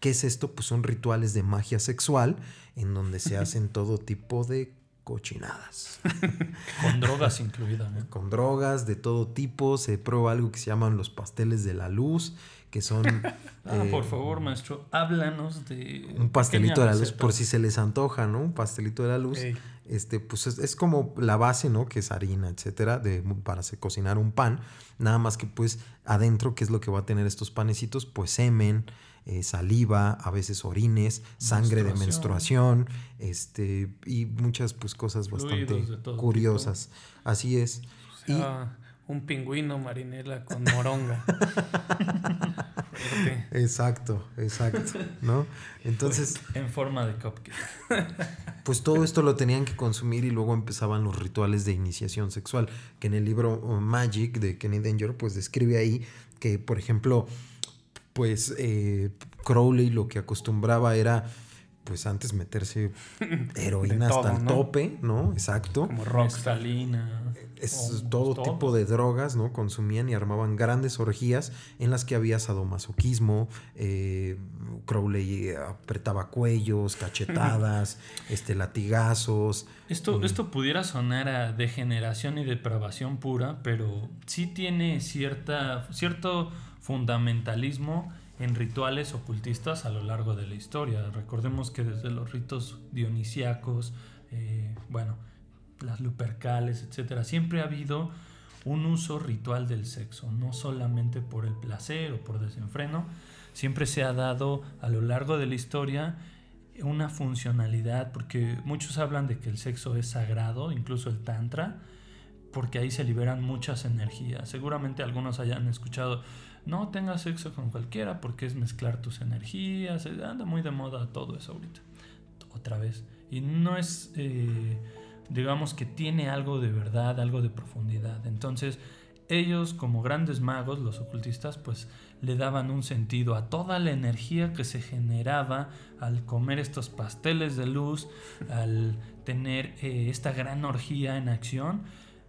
¿Qué es esto? Pues son rituales de magia sexual en donde se hacen todo tipo de cochinadas. Con drogas incluidas. Con drogas de todo tipo. Se prueba algo que se llaman los pasteles de la luz, que son... ah, por eh, favor, maestro, háblanos de... Un pastelito de la luz, por si se les antoja, ¿no? Un pastelito de la luz. Este, pues es, como la base, ¿no? Que es harina, etcétera, de, para cocinar un pan. Nada más que pues adentro, ¿qué es lo que va a tener estos panecitos? Pues semen, eh, saliva, a veces orines, sangre de menstruación, este, y muchas pues cosas bastante curiosas. Así es. y, un pingüino marinela con moronga. exacto, exacto, ¿no? Entonces... Pues, en forma de cupcake. pues todo esto lo tenían que consumir y luego empezaban los rituales de iniciación sexual, que en el libro uh, Magic de Kenny Danger pues describe ahí que, por ejemplo, pues eh, Crowley lo que acostumbraba era pues antes meterse heroína hasta el tope, ¿no? Exacto. Como roxalina. Es todo, tipo de drogas, ¿no? Consumían y armaban grandes orgías en las que había sadomasoquismo, eh, Crowley apretaba cuellos, cachetadas, este, latigazos. Esto, mm. esto pudiera sonar a degeneración y depravación pura, pero sí tiene cierta, cierto fundamentalismo en rituales ocultistas a lo largo de la historia. Recordemos que desde los ritos dionisíacos, eh, bueno, las lupercales, etcétera, siempre ha habido un uso ritual del sexo, no solamente por el placer o por desenfreno, siempre se ha dado a lo largo de la historia una funcionalidad, porque muchos hablan de que el sexo es sagrado, incluso el tantra, porque ahí se liberan muchas energías. Seguramente algunos hayan escuchado, no tengas sexo con cualquiera porque es mezclar tus energías, anda muy de moda todo eso ahorita, otra vez. Y no es... Eh, digamos que tiene algo de verdad, algo de profundidad. Entonces, ellos como grandes magos, los ocultistas, pues le daban un sentido a toda la energía que se generaba al comer estos pasteles de luz, al tener eh, esta gran orgía en acción.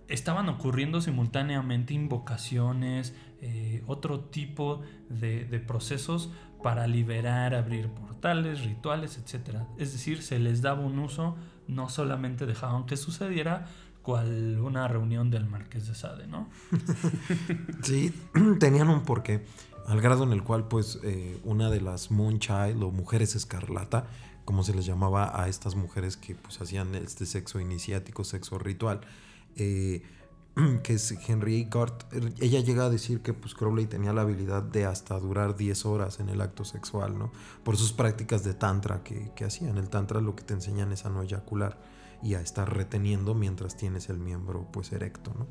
Estaban ocurriendo simultáneamente invocaciones, eh, otro tipo de, procesos para liberar, abrir portales, rituales, etc. Es decir, se les daba un uso no solamente dejaban que sucediera cual una reunión del Marqués de Sade, ¿no? sí, tenían un porqué, al grado en el cual pues eh, una de las Moonchild o mujeres escarlata, como se les llamaba a estas mujeres que pues hacían este sexo iniciático, sexo ritual, eh, que es Henry Gart, ella llega a decir que pues Crowley tenía la habilidad de hasta durar 10 horas en el acto sexual, ¿no? Por sus prácticas de tantra que, que hacían. El tantra lo que te enseñan es a no eyacular y a estar reteniendo mientras tienes el miembro pues erecto, ¿no?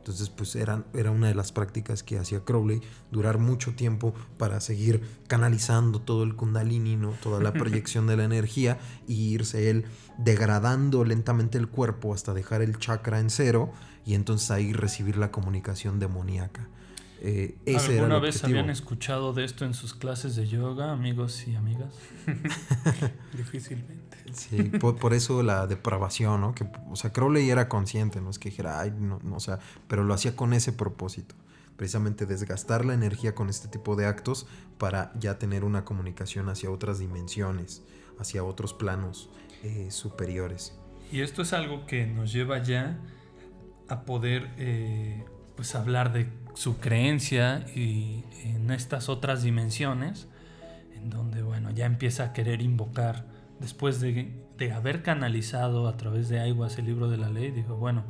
Entonces, pues era, era una de las prácticas que hacía Crowley, durar mucho tiempo para seguir canalizando todo el kundalini, ¿no? toda la proyección de la energía y irse él degradando lentamente el cuerpo hasta dejar el chakra en cero y entonces ahí recibir la comunicación demoníaca. Eh, ¿Alguna vez habían escuchado de esto en sus clases de yoga, amigos y amigas? Difícilmente. Sí, por, eso la depravación, ¿no? Que, o sea, Crowley era consciente, no es que dijera, ay, no, no, o sea, pero lo hacía con ese propósito. Precisamente desgastar la energía con este tipo de actos para ya tener una comunicación hacia otras dimensiones, hacia otros planos eh, superiores. Y esto es algo que nos lleva ya a poder eh, pues hablar de su creencia y en estas otras dimensiones, en donde bueno, ya empieza a querer invocar, después de, de haber canalizado a través de Aiguas el libro de la ley, dijo, bueno,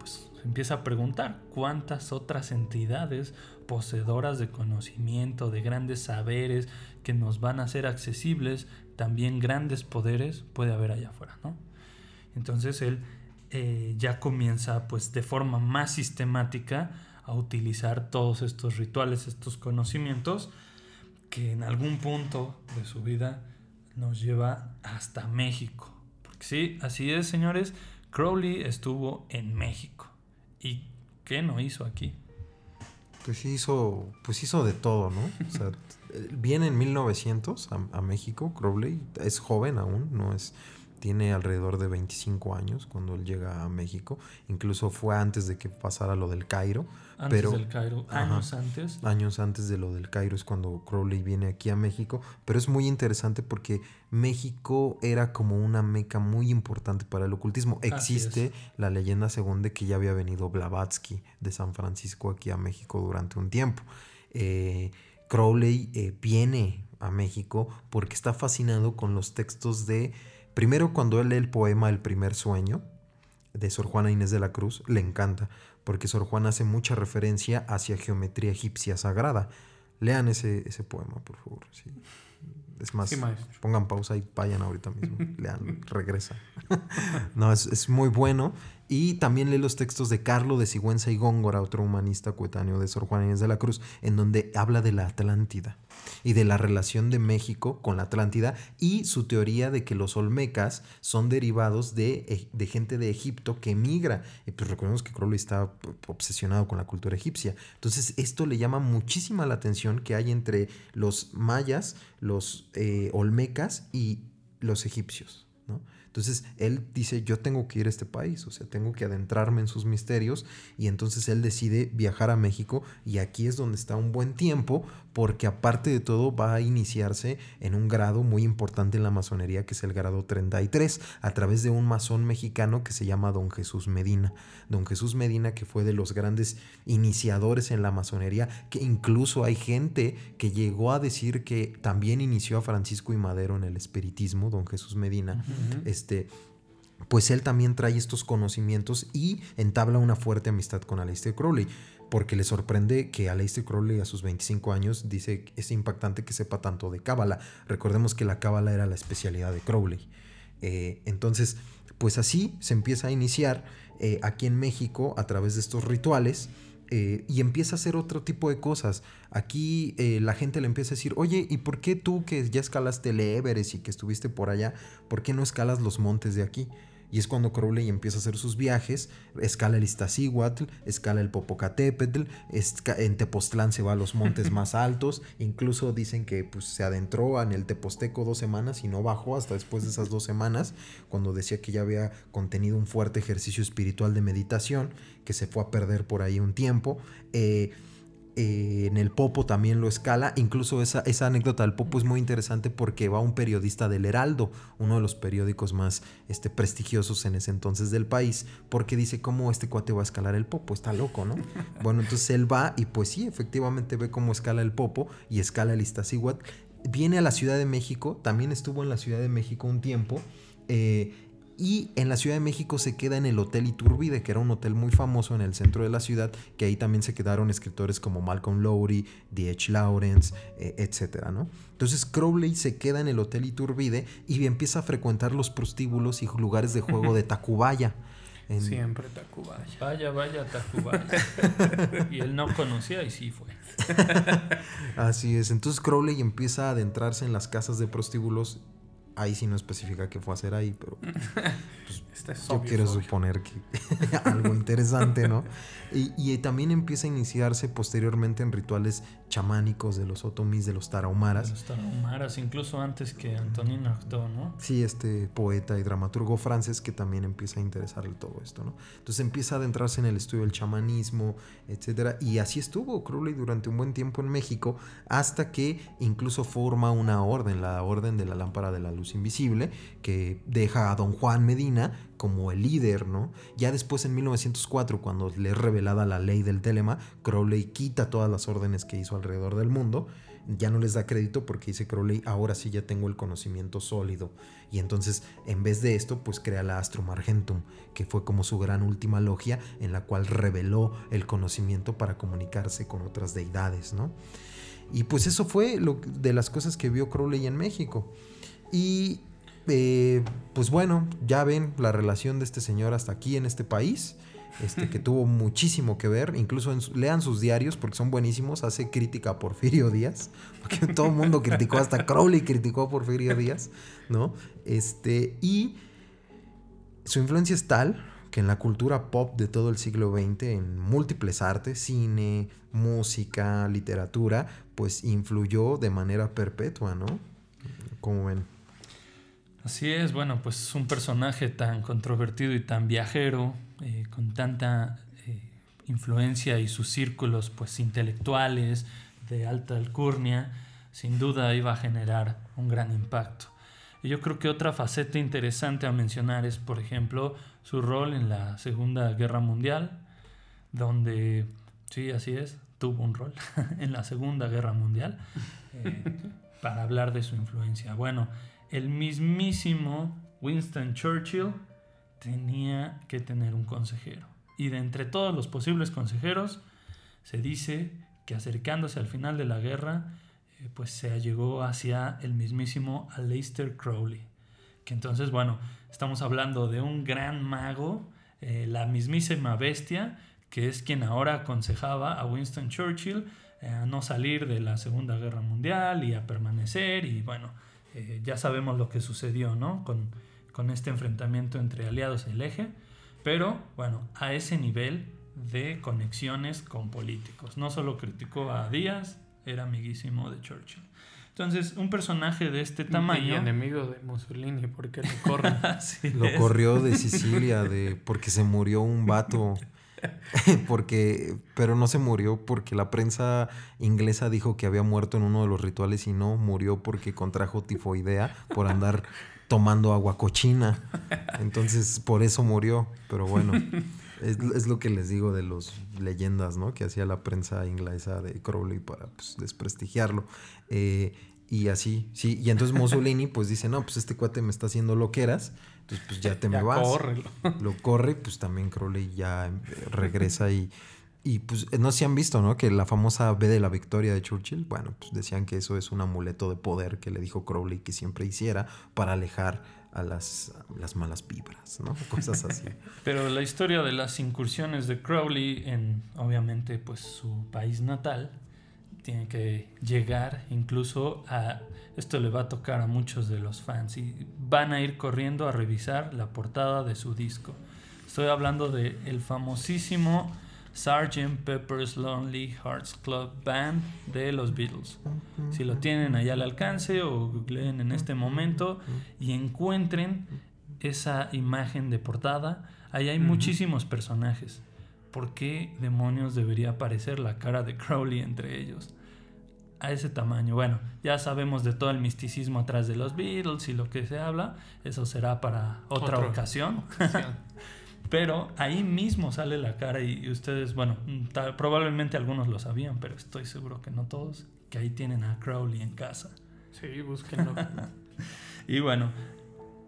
pues empieza a preguntar cuántas otras entidades poseedoras de conocimiento, de grandes saberes que nos van a ser accesibles, también grandes poderes puede haber allá afuera, ¿no? Entonces él eh, ya comienza pues de forma más sistemática a utilizar todos estos rituales, estos conocimientos que en algún punto de su vida nos lleva hasta México. Porque sí, así es, señores, Crowley estuvo en México. ¿Y qué no hizo aquí? Pues hizo, pues hizo de todo, ¿no? O sea, viene en 1900 a, a México, Crowley, es joven aún, no es tiene alrededor de 25 años cuando él llega a México. Incluso fue antes de que pasara lo del Cairo. Antes pero, del Cairo, años antes. Años antes de lo del Cairo es cuando Crowley viene aquí a México. Pero es muy interesante porque México era como una meca muy importante para el ocultismo. Existe la leyenda según de que ya había venido Blavatsky de San Francisco aquí a México durante un tiempo. Eh, Crowley eh, viene a México porque está fascinado con los textos de Primero, cuando él lee el poema El primer sueño de Sor Juana Inés de la Cruz, le encanta, porque Sor Juana hace mucha referencia hacia geometría egipcia sagrada. Lean ese, ese poema, por favor. Es más, pongan pausa y vayan ahorita mismo. Lean, regresa. no, es, es, muy bueno. Y también lee los textos de Carlo de Sigüenza y Góngora, otro humanista coetáneo de Sor Juana Inés de la Cruz, en donde habla de la Atlántida y de la relación de México con la Atlántida y su teoría de que los olmecas son derivados de, de gente de Egipto que emigra. Y pues recordemos que Crowley está obsesionado con la cultura egipcia. Entonces esto le llama muchísima la atención que hay entre los mayas, los eh, olmecas y los egipcios. Entonces él dice, yo tengo que ir a este país, o sea, tengo que adentrarme en sus misterios y entonces él decide viajar a México y aquí es donde está un buen tiempo porque aparte de todo va a iniciarse en un grado muy importante en la masonería que es el grado 33 a través de un masón mexicano que se llama Don Jesús Medina. Don Jesús Medina que fue de los grandes iniciadores en la masonería, que incluso hay gente que llegó a decir que también inició a Francisco y Madero en el espiritismo, Don Jesús Medina. Este pues él también trae estos conocimientos y entabla una fuerte amistad con Aleister Crowley porque le sorprende que Aleister Crowley a sus 25 años dice que es impactante que sepa tanto de Cábala. Recordemos que la Cábala era la especialidad de Crowley. Eh, entonces, pues así se empieza a iniciar eh, aquí en México a través de estos rituales. Eh, y empieza a hacer otro tipo de cosas. Aquí la gente le empieza a decir, oye, ¿y por qué tú que ya escalaste el Everest y que estuviste por allá, por qué no escalas los montes de aquí? Y es cuando Crowley empieza a hacer sus viajes, escala el Iztaccíhuatl, escala el Popocatépetl, en Tepoztlán se va a los montes más altos, incluso dicen que pues, se adentró en el Teposteco dos semanas y no bajó hasta después de esas dos semanas, cuando decía que ya había contenido un fuerte ejercicio espiritual de meditación, que se fue a perder por ahí un tiempo. Eh, eh, en el Popo también lo escala. Incluso esa, esa anécdota del Popo es muy interesante porque va un periodista del Heraldo, uno de los periódicos más este, prestigiosos en ese entonces del país, porque dice cómo este cuate va a escalar el Popo, está loco, ¿no? bueno, entonces él va y pues sí, efectivamente ve cómo escala el Popo y escala el Iztaccíhuatl. Viene a la Ciudad de México, también estuvo en la Ciudad de México un tiempo. Eh, y en la Ciudad de México se queda en el Hotel Iturbide, que era un hotel muy famoso en el centro de la ciudad, que ahí también se quedaron escritores como Malcolm Lowry, D.H. Lawrence, eh, etc. ¿no? Entonces Crowley se queda en el Hotel Iturbide y empieza a frecuentar los prostíbulos y lugares de juego de Tacubaya. Siempre Tacubaya. Vaya, vaya, Tacubaya. y él no conocía y sí fue. Así es. Entonces Crowley empieza a adentrarse en las casas de prostíbulos ahí sí no especifica qué fue a hacer ahí, pero pues, este yo quiero suponer que algo interesante, ¿no? Y, también empieza a iniciarse posteriormente en rituales chamánicos de los otomis, de los tarahumaras. los tarahumaras, incluso antes que Antonin Artaud, ¿no? Sí, este poeta y dramaturgo francés que también empieza a interesarle todo esto, ¿no? Entonces empieza a adentrarse en el estudio del chamanismo, etcétera, y así estuvo Crowley durante un buen tiempo en México, hasta que incluso forma una orden, la Orden de la Lámpara de la Luz Invisible, que deja a don Juan Medina como el líder, ¿no? Ya después en 1904, cuando le es revelada la ley del telema, Crowley quita todas las órdenes que hizo alrededor del mundo, ya no les da crédito porque dice Crowley, ahora sí ya tengo el conocimiento sólido. Y entonces, en vez de esto, pues crea la Astrum Argentum, que fue como su gran última logia en la cual reveló el conocimiento para comunicarse con otras deidades, ¿no? Y pues eso fue lo, de las cosas que vio Crowley en México. Y eh, pues bueno, ya ven la relación de este señor hasta aquí en este país. Este, que tuvo muchísimo que ver, incluso lean sus diarios porque son buenísimos, hace crítica a Porfirio Díaz, porque todo el mundo criticó, hasta Crowley criticó a Porfirio Díaz, ¿no? Este, y su influencia es tal que en la cultura pop de todo el siglo XX, en múltiples artes, cine, música, literatura, pues influyó de manera perpetua, ¿no? Como ven. Así es, bueno, pues un personaje tan controvertido y tan viajero, eh, con tanta eh, influencia y sus círculos pues intelectuales de alta alcurnia, sin duda iba a generar un gran impacto. Y yo creo que otra faceta interesante a mencionar es, por ejemplo, su rol en la Segunda Guerra Mundial, donde, sí, así es, tuvo un rol en la Segunda Guerra Mundial, eh, para hablar de su influencia. Bueno, el mismísimo Winston Churchill tenía que tener un consejero. Y de entre todos los posibles consejeros, se dice que acercándose al final de la guerra, eh, pues se allegó hacia el mismísimo Aleister Crowley. Que entonces, bueno, estamos hablando de un gran mago, eh, la mismísima bestia, que es quien ahora aconsejaba a Winston Churchill eh, a no salir de la Segunda Guerra Mundial y a permanecer. Y bueno, eh, ya sabemos lo que sucedió, ¿no? Con, con este enfrentamiento entre aliados y el eje, pero bueno, a ese nivel de conexiones con políticos. No solo criticó a Díaz, era amiguísimo de Churchill. Entonces, un personaje de este Y tamaño... enemigo de Mussolini, porque lo corren. Así Lo es. corrió de Sicilia de porque se murió un vato. porque pero no se murió porque la prensa inglesa dijo que había muerto en uno de los rituales y no murió porque contrajo tifoidea por andar tomando agua cochina. Entonces, por eso murió, pero bueno, es, es lo que les digo de los leyendas, ¿no? Que hacía la prensa inglesa de Crowley para pues, desprestigiarlo. Eh, y así, sí. Y entonces Mussolini pues dice, no, pues este cuate me está haciendo loqueras, entonces pues ya te me Ya vas. córrelo. Lo corre, pues también Crowley ya regresa y... Y pues no si han visto, ¿no? Que la famosa B de la victoria de Churchill, bueno, pues decían que eso es un amuleto de poder que le dijo Crowley que siempre hiciera para alejar a las, las malas vibras, ¿no? Cosas así. Pero la historia de las incursiones de Crowley en, obviamente, pues su país natal, tiene que llegar incluso a... Esto le va a tocar a muchos de los fans y van a ir corriendo a revisar la portada de su disco. Estoy hablando de el famosísimo Sgt. Pepper's Lonely Hearts Club Band de los Beatles. Si lo tienen allá al alcance o googleen en este momento y encuentren esa imagen de portada, ahí hay muchísimos personajes. ¿Por qué demonios debería aparecer la cara de Crowley entre ellos? A ese tamaño. Bueno, ya sabemos de todo el misticismo atrás de los Beatles y lo que se habla. Eso será para otra ocasión. Pero ahí mismo sale la cara y, ustedes, bueno, probablemente algunos lo sabían, pero estoy seguro que no todos, que ahí tienen a Crowley en casa. Sí, búsquenlo. Y bueno,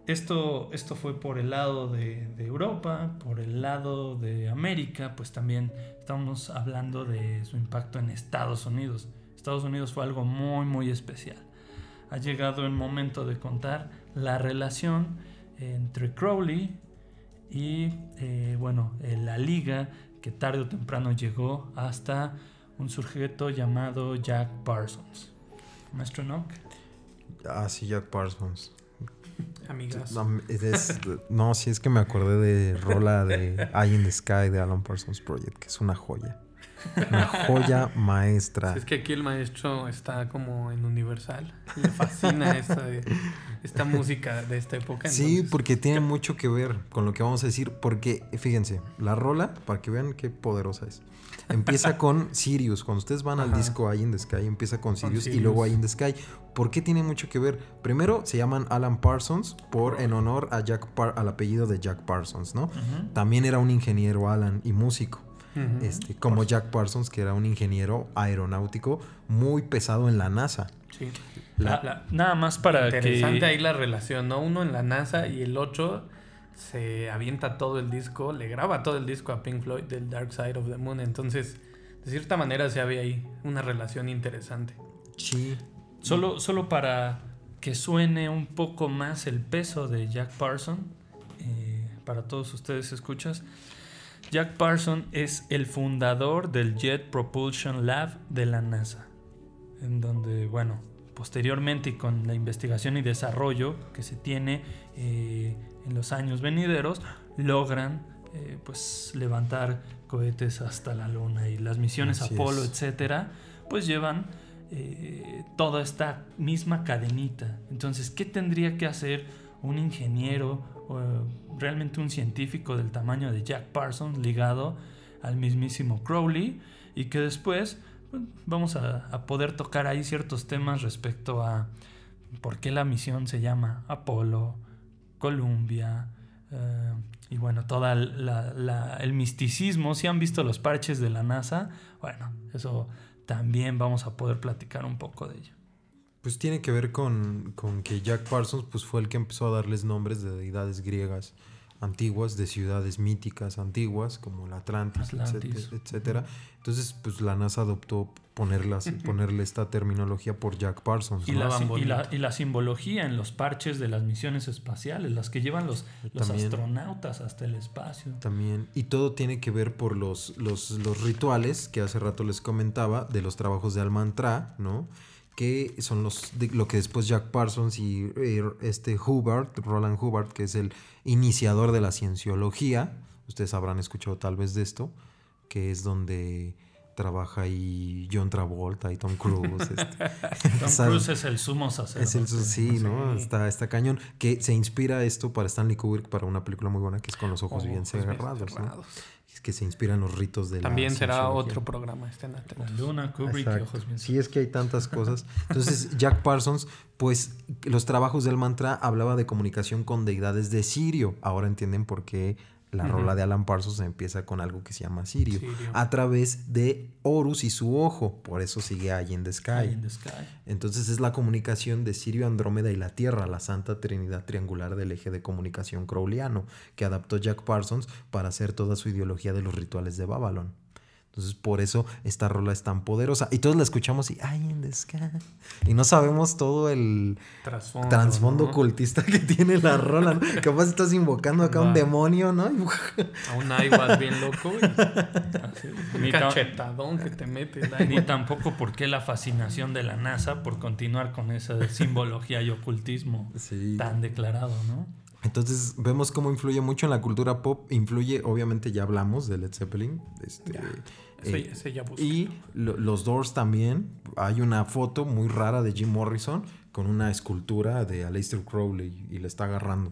esto, esto fue por el lado de, de Europa, por el lado de América, pues también estamos hablando de su impacto en Estados Unidos. Estados Unidos fue algo muy, muy especial. Ha llegado el momento de contar la relación entre Crowley y, eh, bueno, eh, la liga que tarde o temprano llegó hasta un sujeto llamado Jack Parsons. Maestro Nock. Ah, sí, Jack Parsons. Amigas. No, es- no, sí, es que me acordé de Rola de Eye in the Sky de Alan Parsons Project, que es una joya. Una joya maestra. Es que aquí el maestro está como en Universal. Le fascina esta, esta música de esta época. Sí, entonces- porque tiene mucho que ver con lo que vamos a decir. Porque, fíjense, la rola, para que vean qué poderosa es. Empieza con Sirius. Cuando ustedes van al disco Eye in the Sky, empieza con Sirius, y Sirius. luego Eye in the Sky. ¿Por qué tiene mucho que ver? Primero, se llaman Alan Parsons por en honor a Jack Par- al apellido de Jack Parsons, ¿no? También era un ingeniero Alan y músico. Este, como Jack Parsons, que era un ingeniero aeronáutico muy pesado en la NASA. Sí. La- La- nada más para Interesante que ahí la relación, ¿no? Uno en la NASA y el otro se avienta todo el disco, le graba todo el disco a Pink Floyd del Dark Side of the Moon. Entonces, de cierta manera se había ahí una relación interesante. Sí. solo, solo para que suene un poco más el peso de Jack Parson, eh, para todos ustedes escuchas, Jack Parson es el fundador del Jet Propulsion Lab de la NASA, en donde, bueno, posteriormente y con la investigación y desarrollo que se tiene eh, en los años venideros, logran eh, pues levantar cohetes hasta la luna y las misiones Así Apolo, es. etcétera, pues llevan eh, toda esta misma cadenita. Entonces, ¿qué tendría que hacer un ingeniero eh, realmente un científico del tamaño de Jack Parsons ligado al mismísimo Crowley y que después vamos a, a poder tocar ahí ciertos temas respecto a por qué la misión se llama Apolo, Columbia, eh, y bueno, todo el misticismo. Si han visto los parches de la NASA, bueno, eso también vamos a poder platicar un poco de ello. Pues tiene que ver con, con que Jack Parsons pues, fue el que empezó a darles nombres de deidades griegas antiguas, de ciudades míticas antiguas, como la Atlantis, Atlantis. etcétera, etcétera. Entonces, pues la NASA adoptó ponerlas, ponerle esta terminología por Jack Parsons. Y ¿no? la, y, la, bonito. y la simbología en los parches de las misiones espaciales, las que llevan los, los También. astronautas hasta el espacio. También. Y todo tiene que ver por los, los, los rituales que hace rato les comentaba de los trabajos de Almantra, ¿no? Que son los de- lo que después Jack Parsons y eh, este Hubbard, Roland Hubbard, que es el iniciador de la cienciología, ustedes habrán escuchado tal vez de esto, que es donde trabaja ahí John Travolta y Tom Cruise. este. Tom. Cruise es el sumo sacerdote. Es el su- sí, ¿no? Sí. Está, está cañón. Que se inspira esto para Stanley Kubrick para una película muy buena que es Con los ojos bien Ojos bien cerrados, ¿no? Que se inspiran los ritos de la También será otro programa, estén atentos. La Luna, Kubrick y ojos bien Sí, es que hay tantas cosas. Entonces, Jack Parsons, pues los trabajos del mantra hablaba de comunicación con deidades de Sirio. Ahora entienden por qué la rola de Alan Parsons empieza con algo que se llama Sirio. Sirio. A través de Horus y su ojo. Por eso sigue ahí in the Sky. Eye in the Sky. Entonces es la comunicación de Sirio, Andrómeda y la Tierra, la santa trinidad triangular del eje de comunicación crowleyano, que adaptó Jack Parsons para hacer toda su ideología de los rituales de Babylon. Entonces por eso esta rola es tan poderosa. Y todos la escuchamos y ¡ay, in the sky! Y no sabemos todo el Trasfondo. trasfondo ¿no? ocultista que tiene la rola. ¿no? Capaz estás invocando acá un Va. demonio, ¿no? Y A un Aiwas bien loco. Así, Un cachetadón que te mete ni tampoco por qué la fascinación de la NASA por continuar con esa simbología y ocultismo Sí. tan declarado, ¿no? Entonces vemos cómo influye mucho en la cultura pop. Influye, obviamente ya hablamos de Led Zeppelin. Este, Ya, Ese, eh, ese ya busqué. y lo- los Doors también. Hay una foto muy rara de Jim Morrison con una escultura de Aleister Crowley y le está agarrando.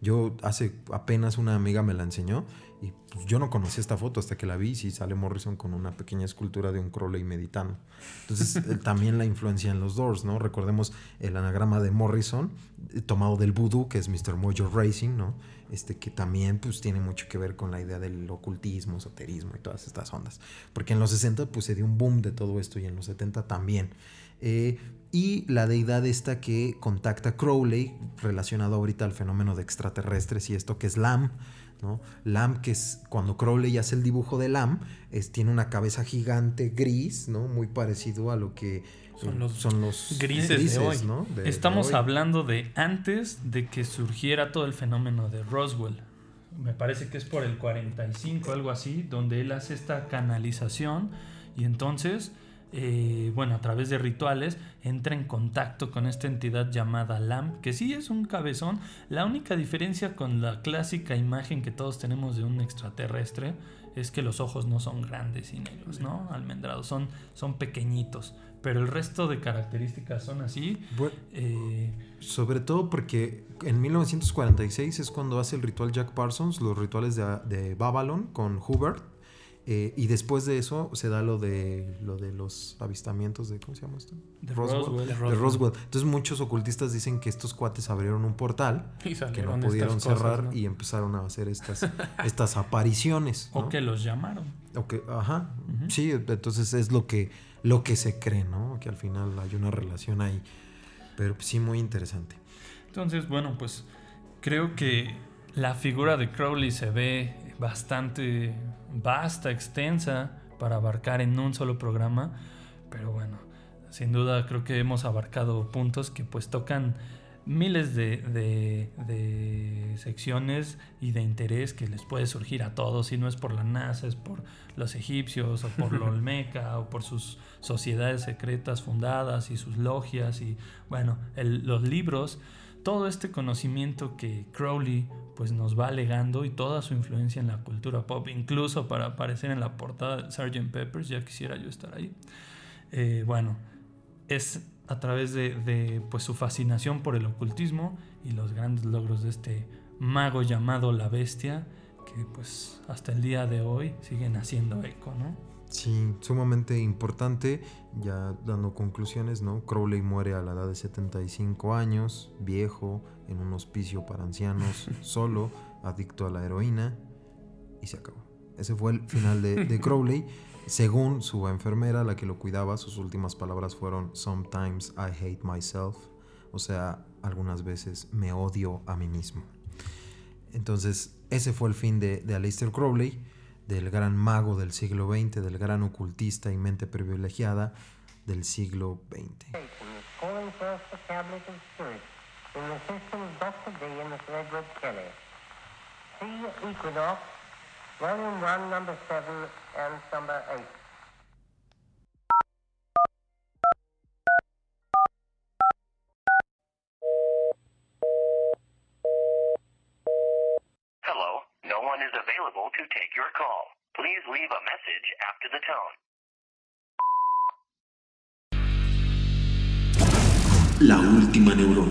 Yo hace apenas una amiga me la enseñó y pues, yo no conocía esta foto hasta que la vi. Sí sale Morrison con una pequeña escultura de un Crowley meditando. Entonces eh, también la influencia en los Doors, ¿no? Recordemos el anagrama de Morrison eh, tomado del voodoo, que es Mr. Mojo Racing, ¿no? Este que también pues tiene mucho que ver con la idea del ocultismo, esoterismo y todas estas ondas. Porque en los 60 pues se dio un boom de todo esto y en los 70 también. Eh, y la deidad esta que contacta Crowley, relacionado ahorita al fenómeno de extraterrestres y esto que es Lam, ¿no? Lam, que es cuando Crowley hace el dibujo de Lam, es, tiene una cabeza gigante gris, ¿no? Muy parecido a lo que Son eh, los son los grises de hoy. ¿no? De- de Estamos hoy. hablando de antes de que surgiera todo el fenómeno de Roswell. Me parece que es por el 45, algo así, donde él hace esta canalización y entonces, eh, bueno, a través de rituales, entra en contacto con esta entidad llamada Lam, que sí es un cabezón. La única diferencia con la clásica imagen que todos tenemos de un extraterrestre es que los ojos no son grandes y negros, ¿no? Almendrados, son, son pequeñitos. Pero el resto de características son así. Bueno, eh, Sobre todo porque en 1946 es cuando hace el ritual Jack Parsons, los rituales de, de Babylon con Hubert. Eh, y después de eso se da lo de lo de los avistamientos de ¿cómo se llama esto? De Roswell. Roswell. De Roswell. Roswell. Entonces muchos ocultistas dicen que estos cuates abrieron un portal Y que no pudieron cosas, cerrar ¿no? y empezaron a hacer estas estas apariciones. O que los llamaron. O que- ajá. Sí, entonces es lo que, lo que se cree, ¿no? Que al final hay una relación ahí. Pero pues, sí, muy interesante. Entonces, bueno, pues creo que la figura de Crowley se ve bastante vasta, extensa, para abarcar en un solo programa. Pero bueno, sin duda creo que hemos abarcado puntos que pues tocan miles de, de- de secciones y de interés que les puede surgir a todos, si no es por la NASA, es por los egipcios o por la Olmeca o por sus sociedades secretas fundadas y sus logias y bueno, el- los libros, todo este conocimiento que Crowley pues nos va legando y toda su influencia en la cultura pop, incluso para aparecer en la portada de Sgt. Peppers, ya quisiera yo estar ahí. Eh, bueno, es a través de, de, pues, su fascinación por el ocultismo y los grandes logros de este mago llamado la bestia, que pues hasta el día de hoy siguen haciendo eco, ¿no? Sí, sumamente importante. Ya dando conclusiones, ¿no? Crowley muere a la edad de 75 años, viejo, en un hospicio para ancianos, solo, adicto a la heroína, y se acabó. Ese fue el final de, de Crowley. Según su enfermera, la que lo cuidaba, sus últimas palabras fueron: Sometimes I hate myself. O sea, algunas veces me odio a mí mismo. Entonces, ese fue el fin de, de Aleister Crowley, del gran mago del siglo XX, del gran ocultista y mente privilegiada del siglo XX. calling for us the cabinet of spirit in the system's Dr. D and Mr. Edward Kelly. See Equinox, volume 1, number 7 and number 8. is available to take your call. Please leave a message after the tone. La última neurona.